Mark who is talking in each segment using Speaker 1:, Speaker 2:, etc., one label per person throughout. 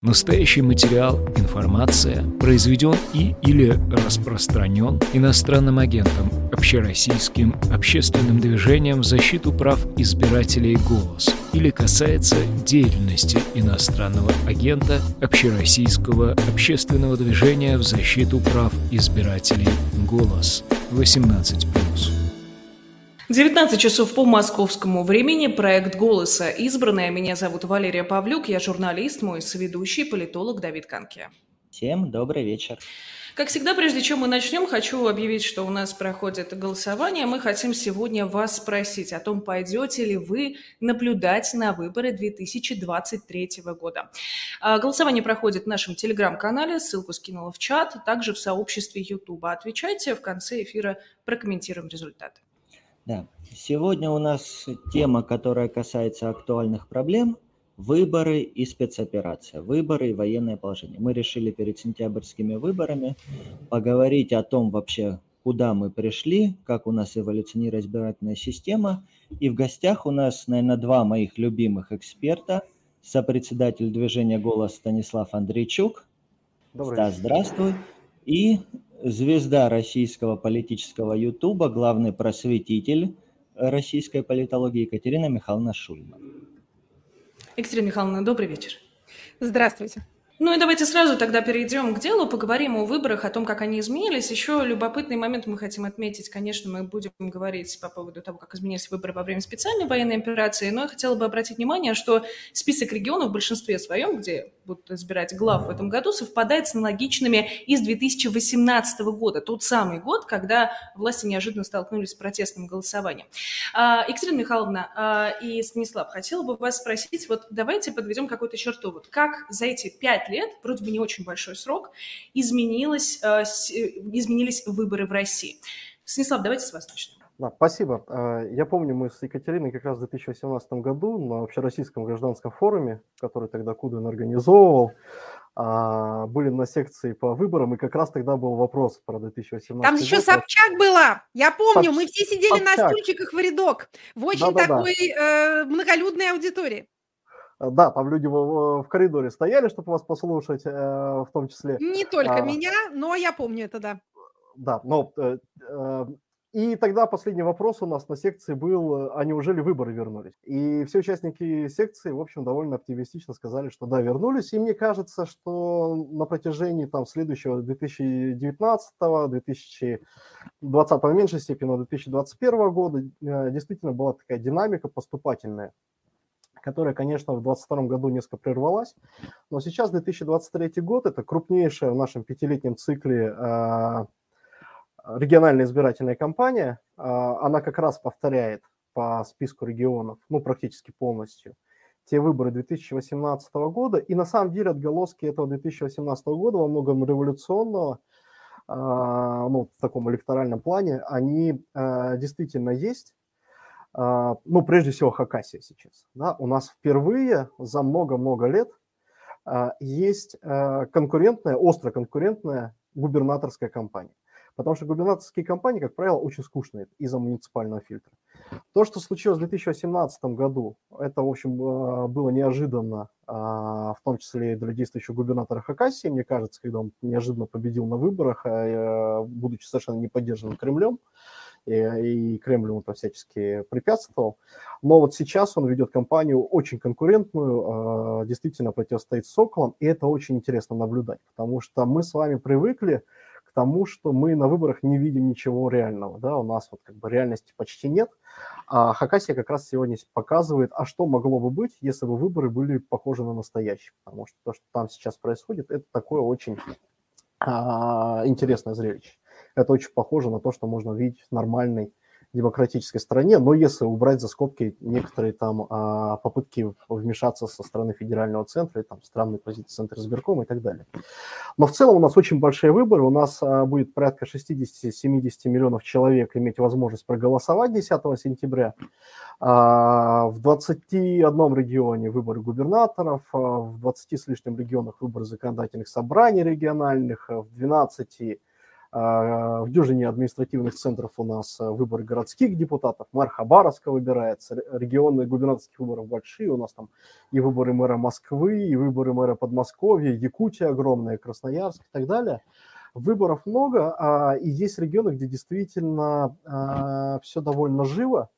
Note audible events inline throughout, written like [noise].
Speaker 1: Настоящий материал, информация произведен и или распространен иностранным агентом, общероссийским общественным движением в защиту прав избирателей «Голос» или касается деятельности иностранного агента общероссийского общественного движения в защиту прав избирателей «Голос» 18+.
Speaker 2: 19 часов по московскому времени. Проект «Голоса. Избранная». Меня зовут Валерия Павлюк. Я журналист, мой соведущий, политолог Давид Канке.
Speaker 3: Всем добрый вечер.
Speaker 2: Как всегда, прежде чем мы начнем, хочу объявить, что у нас проходит голосование. Мы хотим сегодня вас спросить о том, пойдете ли вы наблюдать на выборы 2023 года. А, голосование проходит в нашем телеграм-канале, ссылку скинула в чат, также в сообществе YouTube. Отвечайте, в конце эфира прокомментируем результаты.
Speaker 3: Да, сегодня у нас тема, которая касается актуальных проблем – выборы и спецоперация, выборы и военное положение. Мы решили перед сентябрьскими выборами поговорить о том вообще, куда мы пришли, как у нас эволюционирует избирательная система. И в гостях у нас, наверное, два моих любимых эксперта. Сопредседатель движения «Голос» Станислав Андрейчук. Добрый Стас, здравствуй. И звезда российского политического ютуба, главный просветитель российской политологии Екатерина Михайловна Шульман.
Speaker 2: Екатерина Михайловна, добрый вечер.
Speaker 4: Здравствуйте.
Speaker 2: Ну и давайте сразу тогда перейдем к делу, поговорим о выборах, о том, как они изменились. Еще любопытный момент мы хотим отметить. Конечно, мы будем говорить по поводу того, как изменились выборы во время специальной военной операции, но я хотела бы обратить внимание, что список регионов в большинстве своем, где будут избирать глав в этом году, совпадает с аналогичными из 2018 года. Тот самый год, когда власти неожиданно столкнулись с протестным голосованием. А, Екатерина Михайловна а, и Станислав, хотела бы вас спросить, вот давайте подведем какую-то черту. Вот как за эти пять лет, вроде бы не очень большой срок, изменилось, э, изменились выборы в России. Станислав, давайте с вас начнем.
Speaker 5: Да, спасибо. Э, я помню, мы с Екатериной как раз в 2018 году на общероссийском гражданском форуме, который тогда Кудин организовывал, а, были на секции по выборам, и как раз тогда был вопрос про 2018
Speaker 4: Там еще Собчак была, я помню, Собч... мы все сидели Собчак. на стульчиках в рядок, в очень да, такой. Э, многолюдной аудитории.
Speaker 5: Да, там люди в, в коридоре стояли, чтобы вас послушать, э, в том числе.
Speaker 4: Не только а, меня, но я помню это, да.
Speaker 5: Да, но э, э, и тогда последний вопрос у нас на секции был, а неужели выборы вернулись? И все участники секции, в общем, довольно оптимистично сказали, что да, вернулись. И мне кажется, что на протяжении там следующего 2019, 2020 в меньшей степени, но 2021 года э, действительно была такая динамика поступательная которая, конечно, в 2022 году несколько прервалась. Но сейчас 2023 год – это крупнейшая в нашем пятилетнем цикле э, региональная избирательная кампания. Э, она как раз повторяет по списку регионов, ну, практически полностью, те выборы 2018 года. И на самом деле отголоски этого 2018 года во многом революционного, э, ну, в таком электоральном плане, они действительно есть. А, ну, прежде всего, Хакасия сейчас. Да? У нас впервые за много-много лет а, есть а, конкурентная, остро конкурентная губернаторская кампания. Потому что губернаторские кампании, как правило, очень скучные из-за муниципального фильтра. То, что случилось в 2018 году, это, в общем, было неожиданно, в том числе и для действующего губернатора Хакасии, мне кажется, когда он неожиданно победил на выборах, будучи совершенно не поддержанным Кремлем и, и Кремль ему всячески препятствовал. Но вот сейчас он ведет кампанию очень конкурентную, а, действительно противостоит Соколам, и это очень интересно наблюдать, потому что мы с вами привыкли тому, что мы на выборах не видим ничего реального, да, у нас вот как бы реальности почти нет, а Хакасия как раз сегодня показывает, а что могло бы быть, если бы выборы были похожи на настоящие, потому что то, что там сейчас происходит, это такое очень а, интересное зрелище. Это очень похоже на то, что можно увидеть в нормальной демократической стране, но если убрать за скобки некоторые там а, попытки вмешаться со стороны федерального центра, и, там странные позиции Центра избиркома и так далее. Но в целом у нас очень большие выборы, у нас а, будет порядка 60-70 миллионов человек иметь возможность проголосовать 10 сентября. А, в 21 регионе выборы губернаторов, в 20 с лишним регионах выборы законодательных собраний региональных, в 12 А, в дюжине административных центров у нас э, выборы городских депутатов, мэр Хабаровска выбирается, регионы губернаторских выборов большие, у нас там и выборы мэра Москвы, и выборы мэра Подмосковья, Якутия огромная, Красноярск и так далее. Выборов много, а, и есть регионы, где действительно а, все довольно живо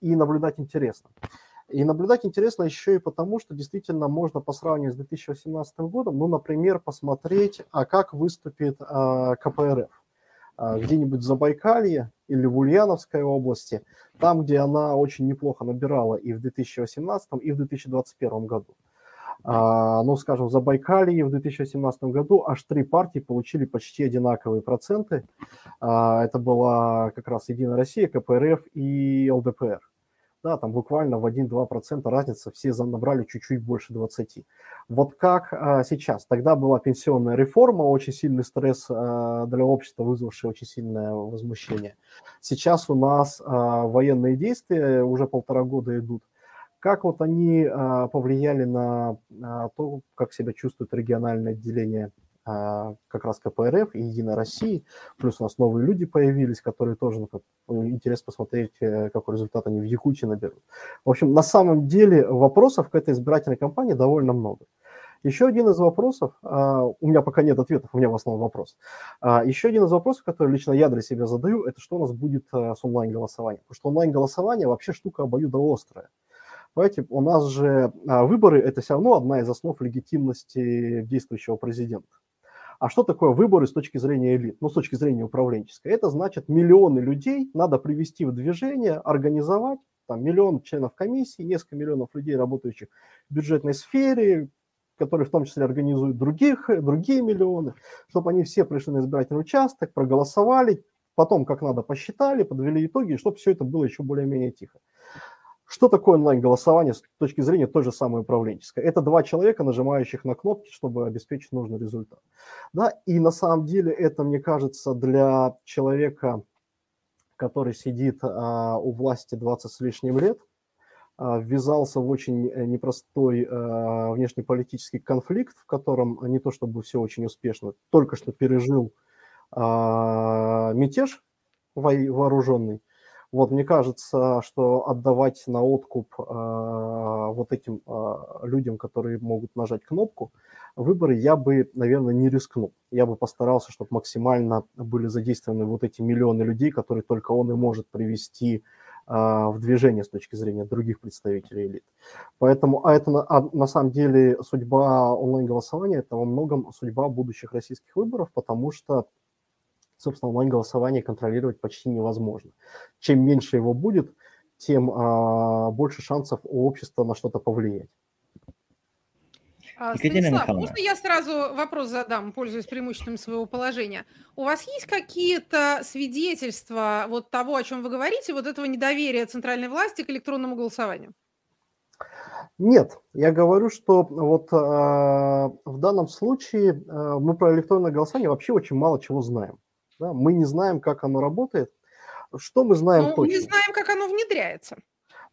Speaker 5: и наблюдать интересно. И наблюдать интересно еще и потому, что действительно можно по сравнению с 2018 годом, ну, например, посмотреть, а как выступит а, КПРФ а, где-нибудь в Забайкалье или в Ульяновской области, там, где она очень неплохо набирала и в 2018, и в 2021 году. А, ну, скажем, в Забайкалье в 2018 году аж три партии получили почти одинаковые проценты. А, это была как раз Единая Россия, КПРФ и ЛДПР да, там буквально в 1-2% разница, все набрали чуть-чуть больше 20. Вот как а, сейчас? Тогда была пенсионная реформа, очень сильный стресс а, для общества, вызвавший очень сильное возмущение. Сейчас у нас а, военные действия уже полтора года идут. Как вот они а, повлияли на а, то, как себя чувствует региональное отделение как раз КПРФ и Единая Россия, плюс у нас новые люди появились, которые тоже ну, как, ну, интересно посмотреть, э, какой результат они в Якутии наберут. В общем, на самом деле вопросов к этой избирательной кампании довольно много. Еще один из вопросов, а, у меня пока нет ответов, у меня в основном вопрос. А, еще один из вопросов, который лично я для себя задаю, это что у нас будет э, с онлайн-голосованием. Потому что онлайн-голосование вообще штука обоюдоострая. Понимаете, у нас же выборы – это все равно одна из основ легитимности действующего президента. А что такое выборы с точки зрения элит, ну, с точки зрения управленческой? Это значит, миллионы людей надо привести в движение, организовать, там, миллион членов комиссии, несколько миллионов людей, работающих в бюджетной сфере, которые в том числе организуют других, другие миллионы, чтобы они все пришли на избирательный участок, проголосовали, потом как надо посчитали, подвели итоги, чтобы все это было еще более-менее тихо. Что такое онлайн-голосование с точки зрения той же самой управленческой? Это два человека, нажимающих на кнопки, чтобы обеспечить нужный результат. Да? И на самом деле это, мне кажется, для человека, который сидит а, у власти 20 с лишним лет, а, ввязался в очень э, непростой а, внешнеполитический конфликт, в котором не то чтобы все очень успешно, только что пережил а, мятеж вооруженный, вот, мне кажется, что отдавать на откуп э, вот этим э, людям, которые могут нажать кнопку, выборы я бы, наверное, не рискнул. Я бы постарался, чтобы максимально были задействованы вот эти миллионы людей, которые только он и может привести э, в движение с точки зрения других представителей элит. Поэтому, а это на, а на самом деле судьба онлайн-голосования, это во многом судьба будущих российских выборов, потому что собственно, онлайн-голосование контролировать почти невозможно. Чем меньше его будет, тем а, больше шансов у общества на что-то повлиять.
Speaker 4: А, Станислав, можно я сразу вопрос задам, пользуясь преимуществом своего положения? У вас есть какие-то свидетельства вот того, о чем вы говорите, вот этого недоверия центральной власти к электронному голосованию?
Speaker 5: Нет, я говорю, что вот э, в данном случае э, мы про электронное голосование вообще очень мало чего знаем. Да? Мы не знаем, как оно работает. Что мы знаем
Speaker 4: ну,
Speaker 5: точно?
Speaker 4: Мы знаем, как оно внедряется.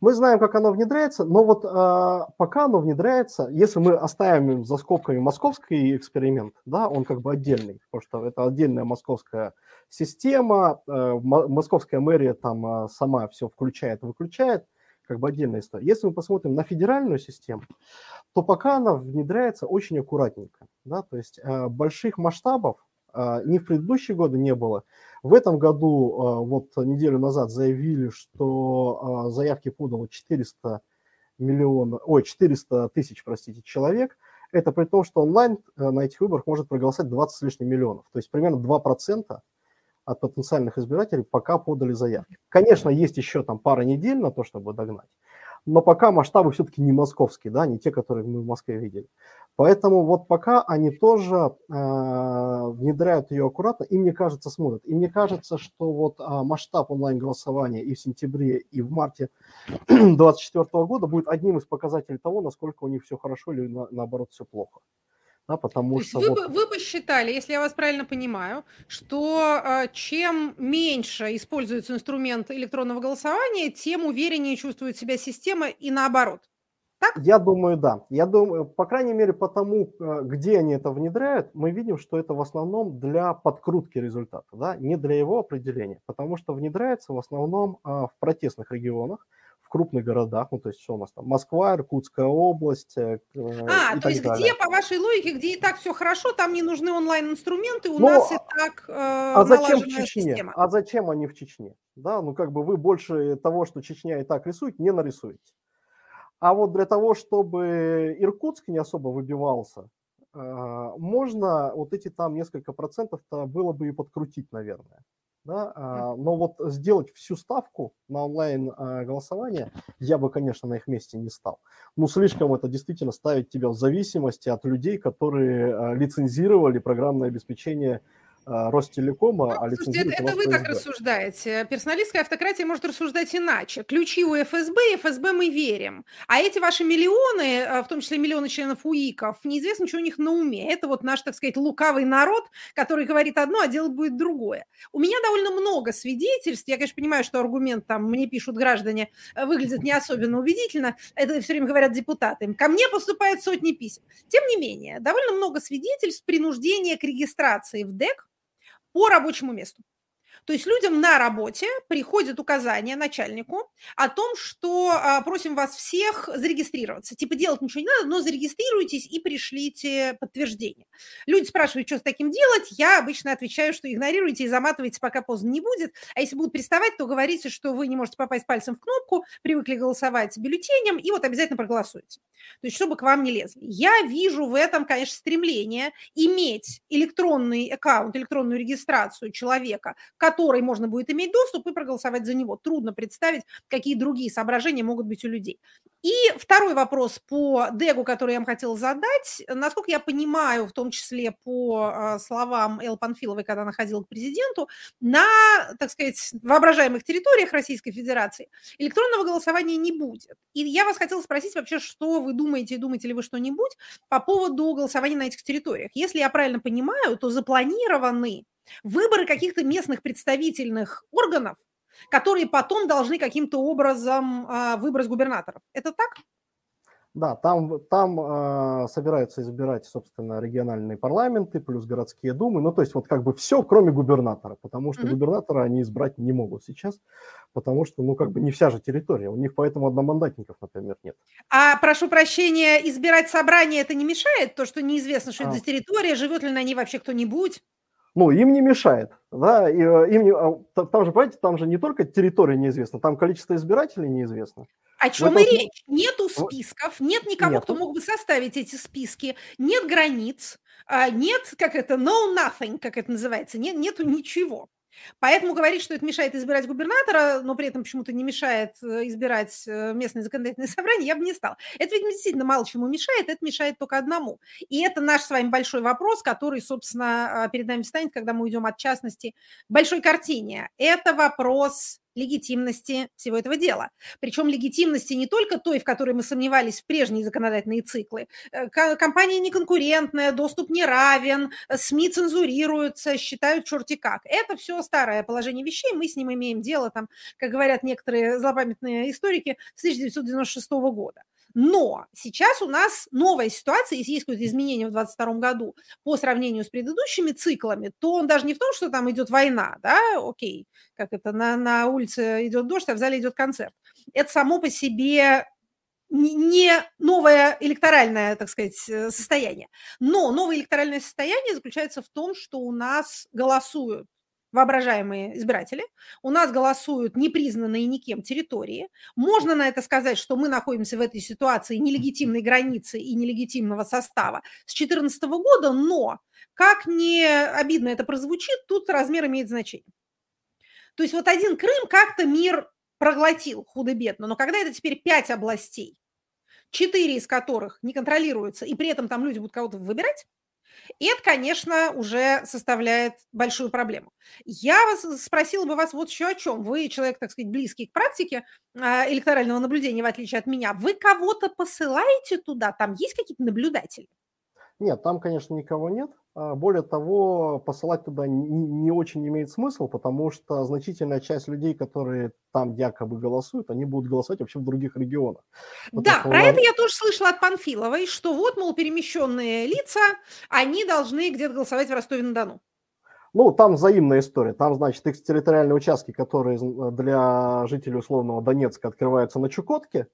Speaker 5: Мы знаем, как оно внедряется, но вот э, пока оно внедряется, если мы оставим за скобками московский эксперимент, да, он как бы отдельный, потому что это отдельная московская система, э, московская мэрия там э, сама все включает и выключает, как бы отдельная история. Если мы посмотрим на федеральную систему, то пока она внедряется очень аккуратненько, да, то есть э, больших масштабов ни в предыдущие годы не было. В этом году, а, вот неделю назад заявили, что а, заявки подало 400 миллионов, ой, 400 тысяч, простите, человек. Это при том, что онлайн на этих выборах может проголосовать 20 с лишним миллионов. То есть примерно 2% от потенциальных избирателей пока подали заявки. Конечно, есть еще там пара недель на то, чтобы догнать но пока масштабы все-таки не московские, да, не те, которые мы в Москве видели. Поэтому вот пока они тоже э, внедряют ее аккуратно, и мне кажется, смотрят. И мне кажется, что вот э, масштаб онлайн-голосования и в сентябре, и в марте [clears throat] 2024 года будет одним из показателей того, насколько у них все хорошо или на, наоборот все плохо
Speaker 4: да, потому То что... Вы, вот... вы посчитали, если я вас правильно понимаю, что э, чем меньше используется инструмент электронного голосования, тем увереннее чувствует себя система и наоборот.
Speaker 5: Так? Я думаю, да. Я думаю, по крайней мере, потому, э, где они это внедряют, мы видим, что это в основном для подкрутки результата, да, не для его определения, потому что внедряется в основном а, в протестных регионах, крупных городах, ну, то есть что у нас там, Москва, Иркутская область. Э,
Speaker 4: а, то есть далее. где, по вашей логике, где и так все хорошо, там не нужны онлайн-инструменты, у ну, нас и так э,
Speaker 5: А зачем в Чечне? Система. А зачем они в Чечне? Да, ну, как бы вы больше того, что Чечня и так рисует, не нарисуете. А вот для того, чтобы Иркутск не особо выбивался, э, можно вот эти там несколько процентов-то было бы и подкрутить, наверное да, а, но вот сделать всю ставку на онлайн а, голосование я бы, конечно, на их месте не стал. Ну, слишком это действительно ставить тебя в зависимости от людей, которые а, лицензировали программное обеспечение Ростелекома, ну,
Speaker 4: а лицензирует это, это вы так рассуждаете. Персоналистская автократия может рассуждать иначе. Ключи у ФСБ, ФСБ мы верим. А эти ваши миллионы, а, в том числе миллионы членов УИКов, неизвестно, что у них на уме. Это вот наш, так сказать, лукавый народ, который говорит одно, а делать будет другое. У меня довольно много свидетельств. Я, конечно, понимаю, что аргумент там мне пишут граждане э, выглядит не особенно убедительно. Это все время говорят депутаты. Ко мне поступают сотни писем. Тем не менее, довольно много свидетельств принуждения к регистрации в ДЭК по рабочему месту. То есть людям на работе приходит указание начальнику о том, что а, просим вас всех зарегистрироваться. Типа делать ничего не надо, но зарегистрируйтесь и пришлите подтверждение. Люди спрашивают, что с таким делать. Я обычно отвечаю, что игнорируйте и заматывайте, пока поздно не будет. А если будут приставать, то говорите, что вы не можете попасть пальцем в кнопку, привыкли голосовать бюллетенем, и вот обязательно проголосуйте. То есть чтобы к вам не лезли. Я вижу в этом, конечно, стремление иметь электронный аккаунт, электронную регистрацию человека, которой можно будет иметь доступ и проголосовать за него. Трудно представить, какие другие соображения могут быть у людей. И второй вопрос по Дегу, который я вам хотела задать. Насколько я понимаю, в том числе по а, словам Эл Панфиловой, когда она ходила к президенту, на, так сказать, воображаемых территориях Российской Федерации электронного голосования не будет. И я вас хотела спросить вообще, что вы думаете, думаете ли вы что-нибудь по поводу голосования на этих территориях. Если я правильно понимаю, то запланированы выборы каких-то местных представительных органов, которые потом должны каким-то образом э, выбрать губернаторов. Это так?
Speaker 5: Да, там, там э, собираются избирать, собственно, региональные парламенты плюс городские думы. Ну, то есть вот как бы все, кроме губернатора, потому что mm-hmm. губернатора они избрать не могут сейчас, потому что, ну, как бы не вся же территория. У них поэтому одномандатников, например, нет.
Speaker 4: А, прошу прощения, избирать собрание это не мешает? То, что неизвестно, что а. это за территория, живет ли на ней вообще кто-нибудь?
Speaker 5: Ну, им не мешает, да, и, э, им не, а, там же, понимаете, там же не только территория неизвестна, там количество избирателей неизвестно.
Speaker 4: О чем и речь? Нету списков, нет никого, Нету. кто мог бы составить эти списки, нет границ, а, нет, как это, no nothing, как это называется, нет, нету ничего. Поэтому говорить, что это мешает избирать губернатора, но при этом почему-то не мешает э, избирать э, местное законодательное [laughs] собрание, я бы не стала. Это, видимо, действительно мало чему мешает, это мешает только одному. И это наш с вами большой вопрос, который, собственно, а, перед нами встанет, когда мы уйдем от частности к большой картине. Это вопрос легитимности всего этого дела. Причем легитимности не только той, в которой мы сомневались в прежние законодательные циклы. Э, компания неконкурентная, доступ не равен, СМИ цензурируются, считают черти как. Это все старое положение вещей, мы с ним имеем дело, там, как говорят некоторые злопамятные историки, с 1996 года. Но сейчас у нас новая ситуация, если есть какое-то изменение в 2022 году по сравнению с предыдущими циклами, то он даже не в том, что там идет война, да, окей, как это, на, на улице идет дождь, а в зале идет концерт. Это само по себе не новое электоральное, так сказать, э, состояние. Но новое электоральное состояние заключается в том, что у нас голосуют воображаемые избиратели, у нас голосуют непризнанные никем территории. Можно на это сказать, что мы находимся в этой ситуации нелегитимной границы и нелегитимного состава с 2014 года, но, как не обидно это прозвучит, тут размер имеет значение. То есть вот один Крым как-то мир проглотил худо-бедно, но когда это теперь пять областей, четыре из которых не контролируются, и при этом там люди будут кого-то выбирать, и это, конечно, уже составляет большую проблему. Я вас спросила бы вас вот еще о чем. Вы человек, так сказать, близкий к практике а, электорального наблюдения, в отличие от меня. Вы кого-то посылаете туда? Там есть какие-то наблюдатели?
Speaker 5: Нет, там, конечно, никого нет. А, более того, посылать туда не, очень имеет смысл, потому что значительная часть людей, которые там якобы голосуют, они будут голосовать вообще в других регионах.
Speaker 4: Потому да, про это я тоже слышала от Панфиловой, что вот, мол, перемещенные лица, они должны где-то голосовать в Ростове-на-Дону.
Speaker 5: Ну, там взаимная история. Там, значит, экстерриториальные участки, которые для жителей условного Донецка открываются на Чукотке,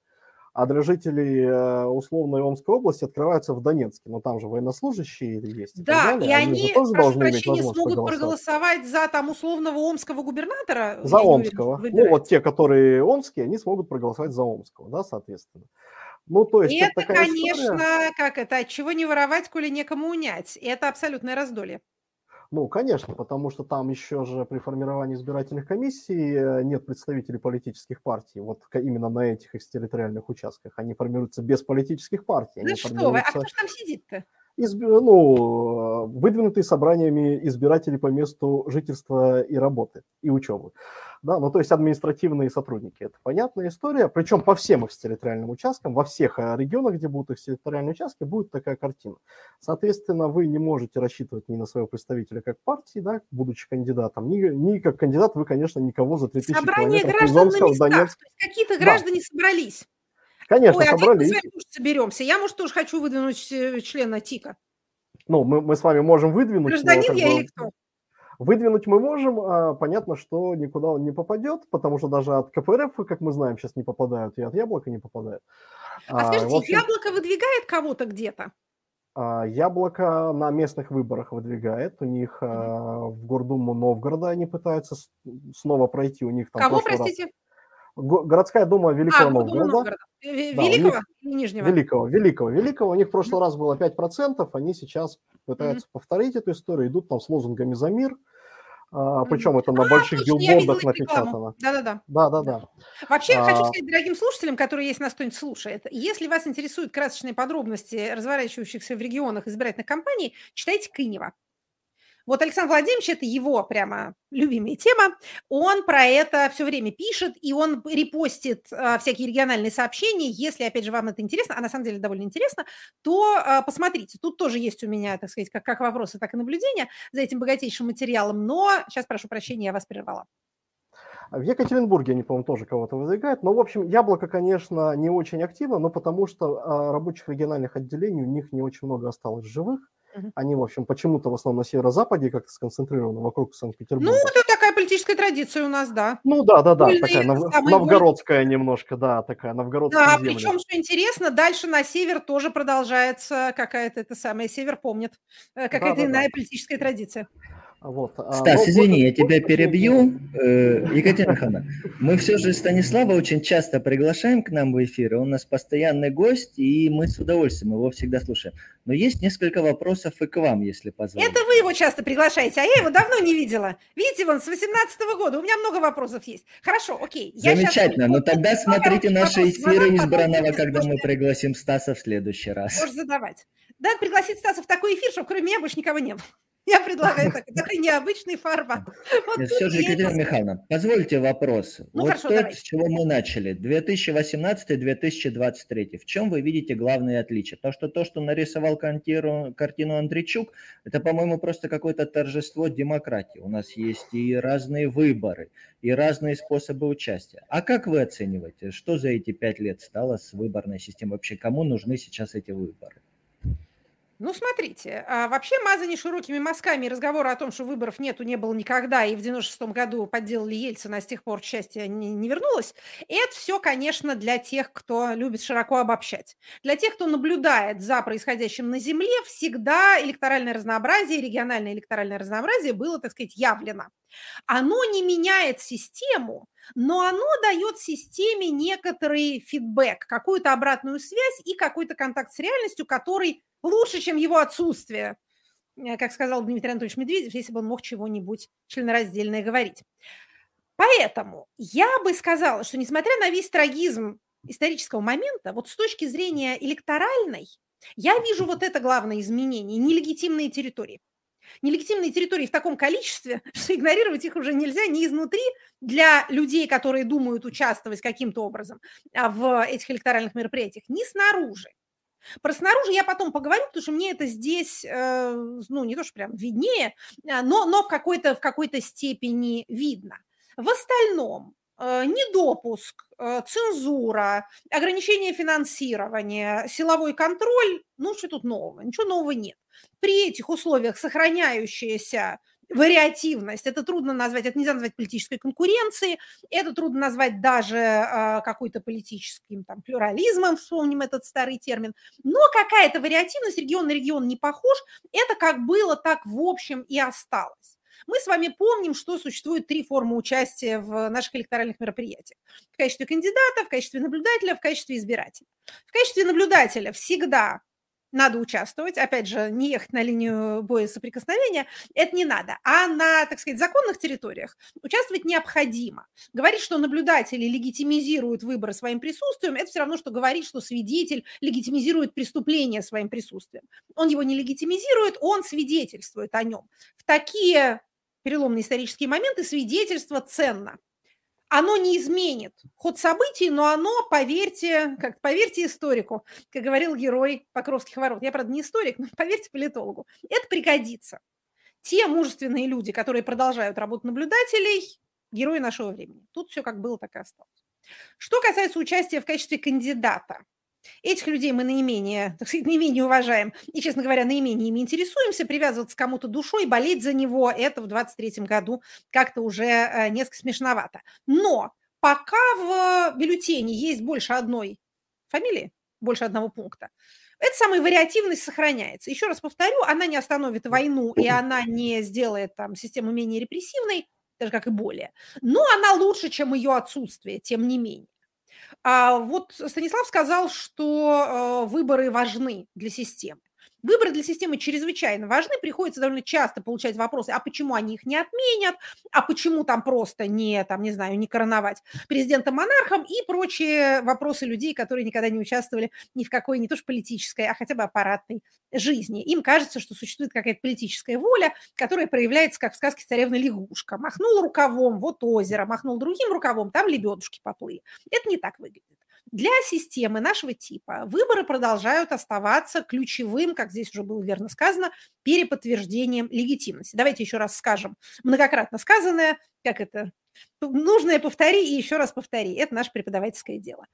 Speaker 5: а для жителей э, условной Омской области открываются в Донецке. Но там же военнослужащие есть.
Speaker 4: И да, и они, они тоже прошу прощения, смогут проголосовать за там условного омского губернатора?
Speaker 5: За омского. Уверен, ну, вот те, которые омские, они смогут проголосовать за омского, да, соответственно.
Speaker 4: Ну, то есть это, это конечно, история... как это, от чего не воровать, коли некому унять. Это абсолютное раздолье.
Speaker 5: Ну, конечно, потому что там еще же при формировании избирательных комиссий э, нет представителей политических партий. Вот именно на этих экстерриториальных участках. Они формируются без политических партий.
Speaker 4: Ну что вы, а кто же там сидит-то?
Speaker 5: Изби... Ну, выдвинутые собраниями избирателей по месту жительства и работы, и учебы да, ну то есть административные сотрудники. Это понятная история, причем по всем их территориальным участкам, во всех э, регионах, где будут их территориальные участки, будет такая картина. Соответственно, вы не можете рассчитывать ни на своего представителя как партии, да, будучи кандидатом, ни, ни как кандидат вы, конечно, никого за 3000
Speaker 4: Собрание граждан на местах, Донецк... какие-то граждане да. собрались.
Speaker 5: Конечно, Ой, собрались.
Speaker 4: а мы с вами соберемся. Я, может, тоже хочу выдвинуть э, члена ТИКа.
Speaker 5: Ну, мы, мы с вами можем выдвинуть.
Speaker 4: Гражданин я или кто?
Speaker 5: Выдвинуть мы можем, а понятно, что никуда он не попадет, потому что даже от КПРФ, как мы знаем, сейчас не попадают, и от Яблока не попадают.
Speaker 4: А, а скажите, общем, Яблоко выдвигает кого-то где-то?
Speaker 5: А, Яблоко на местных выборах выдвигает. У них mm-hmm. в Гордуму Новгорода они пытаются снова пройти. У них
Speaker 4: там Кого, простите? Раз
Speaker 5: городская дума Великого а, Новгорода. Новгорода.
Speaker 4: Великого да, или Нижнего?
Speaker 5: Великого, Великого, Великого. У них в прошлый mm-hmm. раз было 5%, они сейчас пытаются mm-hmm. повторить эту историю, идут там с лозунгами «За мир», а, причем это на а, больших билбордах напечатано.
Speaker 4: Да-да-да.
Speaker 5: Да-да-да.
Speaker 4: Вообще, а... хочу сказать дорогим слушателям, которые есть нас кто-нибудь слушает, если вас интересуют красочные подробности разворачивающихся в регионах избирательных кампаний, читайте Кынева. Вот Александр Владимирович, это его прямо любимая тема, он про это все время пишет, и он репостит а, всякие региональные сообщения. Если, опять же, вам это интересно, а на самом деле довольно интересно, то а, посмотрите. Тут тоже есть у меня, так сказать, как, как вопросы, так и наблюдения за этим богатейшим материалом. Но сейчас прошу прощения, я вас прервала.
Speaker 5: В Екатеринбурге они, по-моему, тоже кого-то выдвигают. Но, в общем, яблоко, конечно, не очень активно, но потому что а, рабочих региональных отделений у них не очень много осталось живых. Они, в общем, почему-то в основном на северо-западе как-то сконцентрированы вокруг Санкт-Петербурга.
Speaker 4: Ну, это такая политическая традиция у нас, да.
Speaker 5: Ну, да, да, да, Вольные, такая нов... новгородская вольные. немножко, да, такая новгородская Да,
Speaker 4: земля. причем, что интересно, дальше на север тоже продолжается какая-то, это самое, север помнит, э, какая-то да, иная да. политическая традиция.
Speaker 3: Вот. А, Стас, Но, извини, я тебя перебью. Э, Екатерина Михайловна, мы все же Станислава очень часто приглашаем к нам в эфир, он у нас постоянный гость, и мы с удовольствием его всегда слушаем. Но есть несколько вопросов и к вам, если позволите.
Speaker 4: Это вы его часто приглашаете, а я его давно не видела. Видите, вон с 18 года, у меня много вопросов есть. Хорошо, окей.
Speaker 3: Я Замечательно, сейчас... но тогда смотрите наши эфиры избранного, когда мы пригласим Стаса в следующий раз.
Speaker 4: Можешь задавать. Да, пригласить Стаса в такой эфир, чтобы кроме меня больше никого не было. Я предлагаю такой, такой необычный формат.
Speaker 3: Вот Все же, Екатерина Михайловна, позвольте вопрос. Ну, вот хорошо, то, давайте. с чего мы начали, 2018-2023. В чем вы видите главные отличия? То, что то, что нарисовал картину, картину Андрейчук, это, по-моему, просто какое-то торжество демократии. У нас есть и разные выборы, и разные способы участия. А как вы оцениваете, что за эти пять лет стало с выборной системой? Вообще, кому нужны сейчас эти выборы?
Speaker 4: Ну, смотрите, а вообще мазание широкими мазками и разговора о том, что выборов нету, не было никогда, и в 96 году подделали Ельцина, а с тех пор счастье не, не вернулось, это все, конечно, для тех, кто любит широко обобщать. Для тех, кто наблюдает за происходящим на Земле, всегда электоральное разнообразие, региональное электоральное разнообразие было, так сказать, явлено. Оно не меняет систему, но оно дает системе некоторый фидбэк, какую-то обратную связь и какой-то контакт с реальностью, который лучше, чем его отсутствие, э, как сказал Дмитрий Анатольевич Медведев, если бы он мог чего-нибудь членораздельное говорить. Поэтому я бы сказала, что несмотря на весь трагизм исторического момента, вот с точки зрения электоральной, я вижу вот это главное изменение – нелегитимные территории. Нелегитимные территории в таком количестве, [laughs] что игнорировать их уже нельзя ни изнутри для людей, которые думают участвовать каким-то образом а, в этих электоральных мероприятиях, ни снаружи. Про снаружи я потом поговорю, потому что мне это здесь, э, ну, не то, что прям виднее, а, но, но в какой-то в какой-то степени видно. В остальном недопуск, э, цензура, ограничение финансирования, силовой контроль, ну, что тут нового? Ничего нового нет. При этих условиях сохраняющаяся вариативность. Это трудно назвать, это нельзя назвать политической конкуренцией, это трудно назвать даже э, какой-то политическим там, плюрализмом, вспомним этот старый термин. Но какая-то вариативность, регион на регион не похож, это как было, так в общем и осталось. Мы с вами помним, что существует три формы участия в наших электоральных мероприятиях. В качестве кандидата, в качестве наблюдателя, в качестве избирателя. В качестве наблюдателя всегда надо участвовать, опять же, не ехать на линию боя соприкосновения, это не надо. А на, так сказать, законных территориях участвовать необходимо. Говорить, что наблюдатели легитимизируют выборы своим присутствием, это все равно, что говорить, что свидетель легитимизирует преступление своим присутствием. Он его не легитимизирует, он свидетельствует о нем. В такие переломные исторические моменты свидетельство ценно оно не изменит ход событий, но оно, поверьте, как поверьте историку, как говорил герой Покровских ворот. Я, правда, не историк, но поверьте политологу. Это пригодится. Те мужественные люди, которые продолжают работу наблюдателей, герои нашего времени. Тут все как было, так и осталось. Что касается участия в качестве кандидата Этих людей мы наименее, так сказать, наименее уважаем и, честно говоря, наименее ими интересуемся. Привязываться к кому-то душой, болеть за него – это в 23 году как-то уже э, несколько смешновато. Но пока в бюллетене есть больше одной фамилии, больше одного пункта, эта самая вариативность сохраняется. Еще раз повторю, она не остановит войну, и она не сделает там систему менее репрессивной, даже как и более. Но она лучше, чем ее отсутствие, тем не менее. А вот Станислав сказал, что э, выборы важны для системы. Выборы для системы чрезвычайно важны, приходится довольно часто получать вопросы, а почему они их не отменят, а почему там просто не, там, не знаю, не короновать президента-монархом и прочие вопросы людей, которые никогда не участвовали ни в какой, не то что политической, а хотя бы аппаратной жизни. Им кажется, что существует какая-то политическая воля, которая проявляется, как в сказке «Царевна лягушка». Махнул рукавом, вот озеро, махнул другим рукавом, там лебедушки поплыли. Это не так выглядит. Для системы нашего типа выборы продолжают оставаться ключевым, как здесь уже было верно сказано, переподтверждением легитимности. Давайте еще раз скажем многократно сказанное, как это, нужное повтори и еще раз повтори. Это наше преподавательское дело.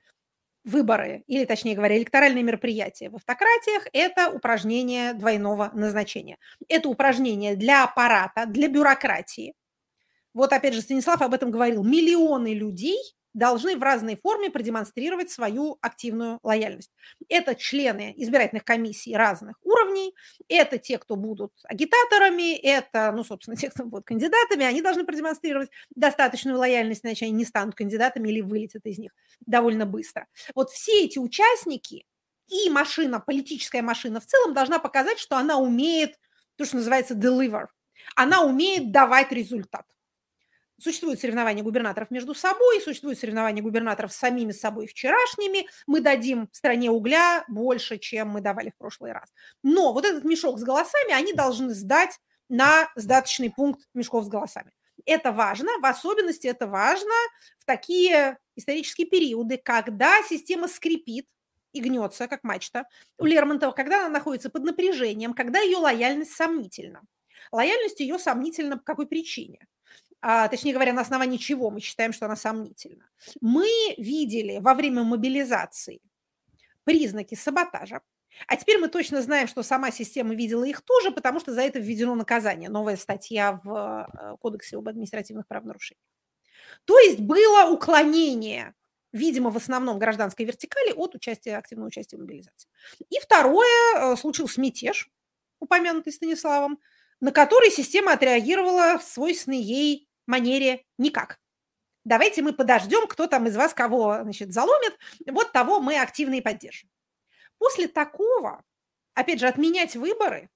Speaker 4: Выборы, или точнее говоря, электоральные мероприятия в автократиях – это упражнение двойного назначения. Это упражнение для аппарата, для бюрократии. Вот опять же Станислав об этом говорил. Миллионы людей – должны в разной форме продемонстрировать свою активную лояльность. Это члены избирательных комиссий разных уровней, это те, кто будут агитаторами, это, ну, собственно, [laughs] те, кто будут кандидатами, они должны продемонстрировать достаточную лояльность, иначе они не станут кандидатами или вылетят из них довольно быстро. Вот все эти участники и машина, политическая машина в целом должна показать, что она умеет, то, что называется deliver, она умеет давать результат. Существуют соревнования губернаторов между собой, существуют соревнования губернаторов с самими собой вчерашними. Мы дадим стране угля больше, чем мы давали в прошлый раз. Но вот этот мешок с голосами они должны сдать на сдаточный пункт мешков с голосами. Это важно, в особенности это важно в такие исторические периоды, когда система скрипит и гнется, как мачта у Лермонтова, когда она находится под напряжением, когда ее лояльность сомнительна. Лояльность ее сомнительна по какой причине? А, точнее говоря, на основании чего мы считаем, что она сомнительна. Мы видели во время мобилизации признаки саботажа, а теперь мы точно знаем, что сама система видела их тоже, потому что за это введено наказание, новая статья в э, Кодексе об административных правонарушениях. То есть было уклонение, видимо, в основном гражданской вертикали от участия, активного участия в мобилизации. И второе, э, случился мятеж, упомянутый Станиславом, на который система отреагировала свойственной ей манере никак. Давайте мы подождем, кто там из вас кого значит, заломит. Вот того мы активно и поддержим. После такого, опять же, отменять выборы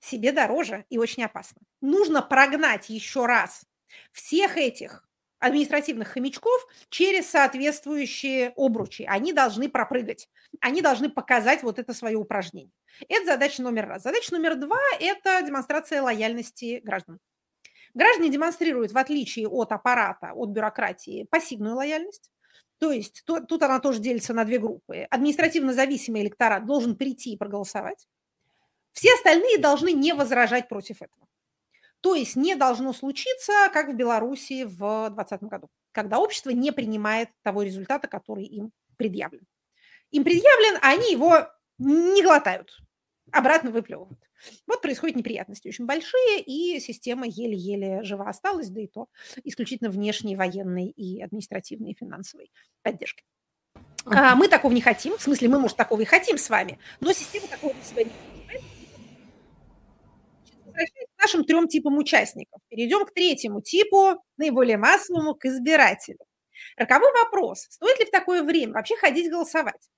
Speaker 4: себе дороже и очень опасно. Нужно прогнать еще раз всех этих административных хомячков через соответствующие обручи. Они должны пропрыгать, они должны показать вот это свое упражнение. Это задача номер раз. Задача номер два – это демонстрация лояльности граждан. Граждане демонстрируют, в отличие от аппарата, от бюрократии, пассивную лояльность. То есть то, тут она тоже делится на две группы. Административно зависимый электорат должен прийти и проголосовать. Все остальные должны не возражать против этого. То есть не должно случиться, как в Беларуси в 2020 году, когда общество не принимает того результата, который им предъявлен. Им предъявлен, а они его не глотают, обратно выплевывают. Вот происходят неприятности очень большие, и система еле-еле жива осталась, да и то исключительно внешней военной и административной и финансовой поддержки. А, мы такого не хотим, в смысле мы, может, такого и хотим с вами, но система такого для себя не хочет. Возвращаясь к нашим трем типам участников, перейдем к третьему типу, наиболее массовому, к избирателю. Роковой вопрос, стоит ли в такое время вообще ходить голосовать?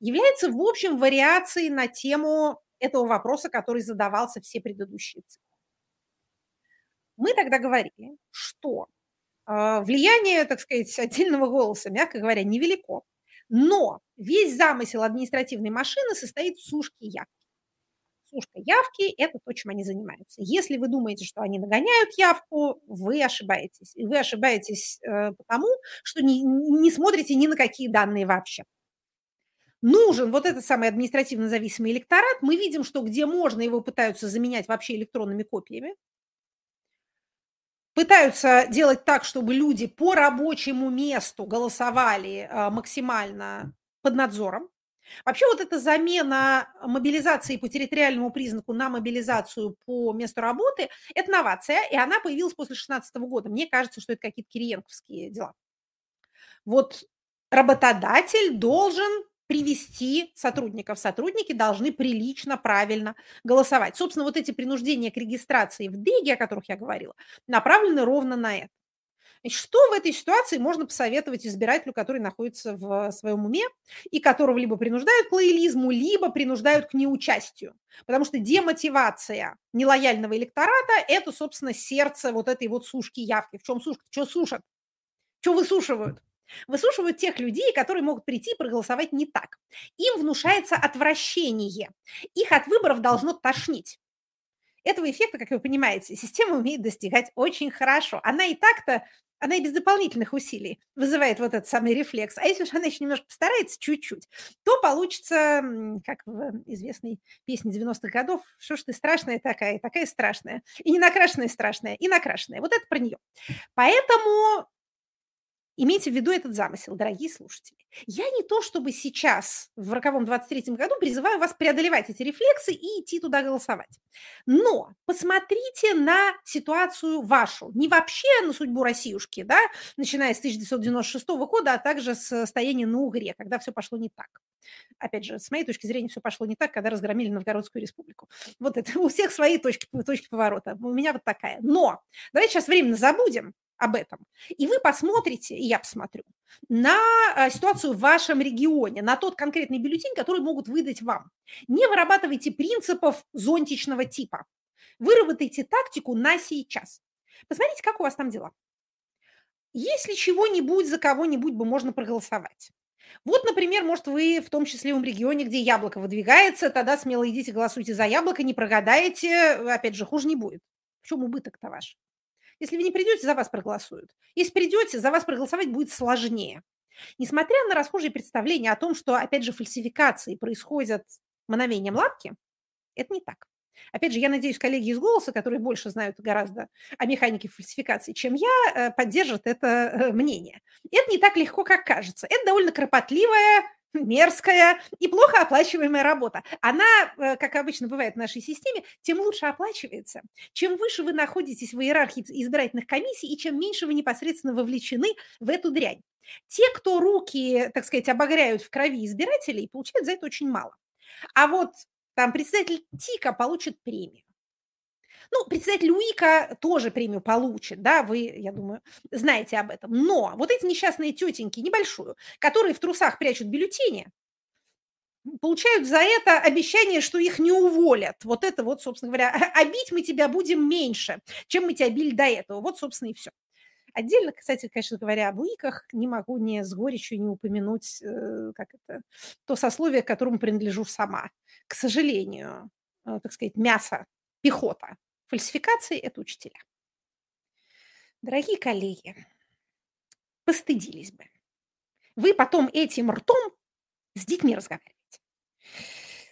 Speaker 4: Является, в общем, вариацией на тему этого вопроса, который задавался все предыдущие циклы. Мы тогда говорили, что э, влияние, так сказать, отдельного голоса, мягко говоря, невелико, но весь замысел административной машины состоит в сушке явки. Сушка явки – это то, чем они занимаются. Если вы думаете, что они нагоняют явку, вы ошибаетесь. И вы ошибаетесь э, потому, что не, не смотрите ни на какие данные вообще нужен вот этот самый административно зависимый электорат. Мы видим, что где можно, его пытаются заменять вообще электронными копиями. Пытаются делать так, чтобы люди по рабочему месту голосовали а, максимально под надзором. Вообще вот эта замена мобилизации по территориальному признаку на мобилизацию по месту работы – это новация, и она появилась после 2016 года. Мне кажется, что это какие-то кириенковские дела. Вот работодатель должен привести сотрудников. Сотрудники должны прилично, правильно голосовать. Собственно, вот эти принуждения к регистрации в ДЭГе, о которых я говорила, направлены ровно на это. Что в этой ситуации можно посоветовать избирателю, который находится в своем уме и которого либо принуждают к лоялизму, либо принуждают к неучастию? Потому что демотивация нелояльного электората – это, собственно, сердце вот этой вот сушки явки. В чем сушка? Что сушат? Что высушивают? Высушивают тех людей, которые могут прийти и проголосовать не так. Им внушается отвращение. Их от выборов должно тошнить. Этого эффекта, как вы понимаете, система умеет достигать очень хорошо. Она и так-то, она и без дополнительных усилий вызывает вот этот самый рефлекс. А если уж она еще немножко постарается, чуть-чуть, то получится, как в известной песне 90-х годов, что ж ты страшная такая, такая страшная. И не накрашенная страшная, и накрашенная. Вот это про нее. Поэтому Имейте в виду этот замысел, дорогие слушатели. Я не то, чтобы сейчас, в роковом 23-м году, призываю вас преодолевать эти рефлексы и идти туда голосовать. Но посмотрите на ситуацию вашу. Не вообще на судьбу Россиюшки, да, начиная с 1996 года, а также с состояния на Угре, когда все пошло не так. Опять же, с моей точки зрения, все пошло не так, когда разгромили Новгородскую республику. Вот это у всех свои точки, точки поворота. У меня вот такая. Но давайте сейчас временно забудем об этом. И вы посмотрите, и я посмотрю, на э, ситуацию в вашем регионе, на тот конкретный бюллетень, который могут выдать вам. Не вырабатывайте принципов зонтичного типа. Выработайте тактику на сейчас. Посмотрите, как у вас там дела. Если чего-нибудь за кого-нибудь бы можно проголосовать. Вот, например, может, вы в том счастливом регионе, где яблоко выдвигается, тогда смело идите, голосуйте за яблоко, не прогадаете, опять же, хуже не будет. В чем убыток-то ваш? Если вы не придете, за вас проголосуют. Если придете, за вас проголосовать будет сложнее. Несмотря на расхожие представления о том, что, опять же, фальсификации происходят мановением лапки, это не так. Опять же, я надеюсь, коллеги из «Голоса», которые больше знают гораздо о механике фальсификации, чем я, э, поддержат это э, мнение. Это не так легко, как кажется. Это довольно кропотливая мерзкая и плохо оплачиваемая работа. Она, э, как обычно бывает в нашей системе, тем лучше оплачивается. Чем выше вы находитесь в иерархии избирательных комиссий и чем меньше вы непосредственно вовлечены в эту дрянь. Те, кто руки, так сказать, обогряют в крови избирателей, получают за это очень мало. А вот там представитель ТИКа получит премию. Ну, председатель УИКа тоже премию получит, да, вы, я думаю, знаете об этом. Но вот эти несчастные тетеньки, небольшую, которые в трусах прячут бюллетени, получают за это обещание, что их не уволят. Вот это вот, собственно говоря, [laughs] обить мы тебя будем меньше, чем мы тебя били до этого. Вот, собственно, и все. Отдельно, кстати, конечно говоря, об УИКах не могу не с горечью не упомянуть, э, как это, то сословие, к которому принадлежу сама. К сожалению, э, так сказать, мясо, пехота Фальсификации – это учителя. Дорогие коллеги, постыдились бы. вы потом этим ртом с детьми разговариваете.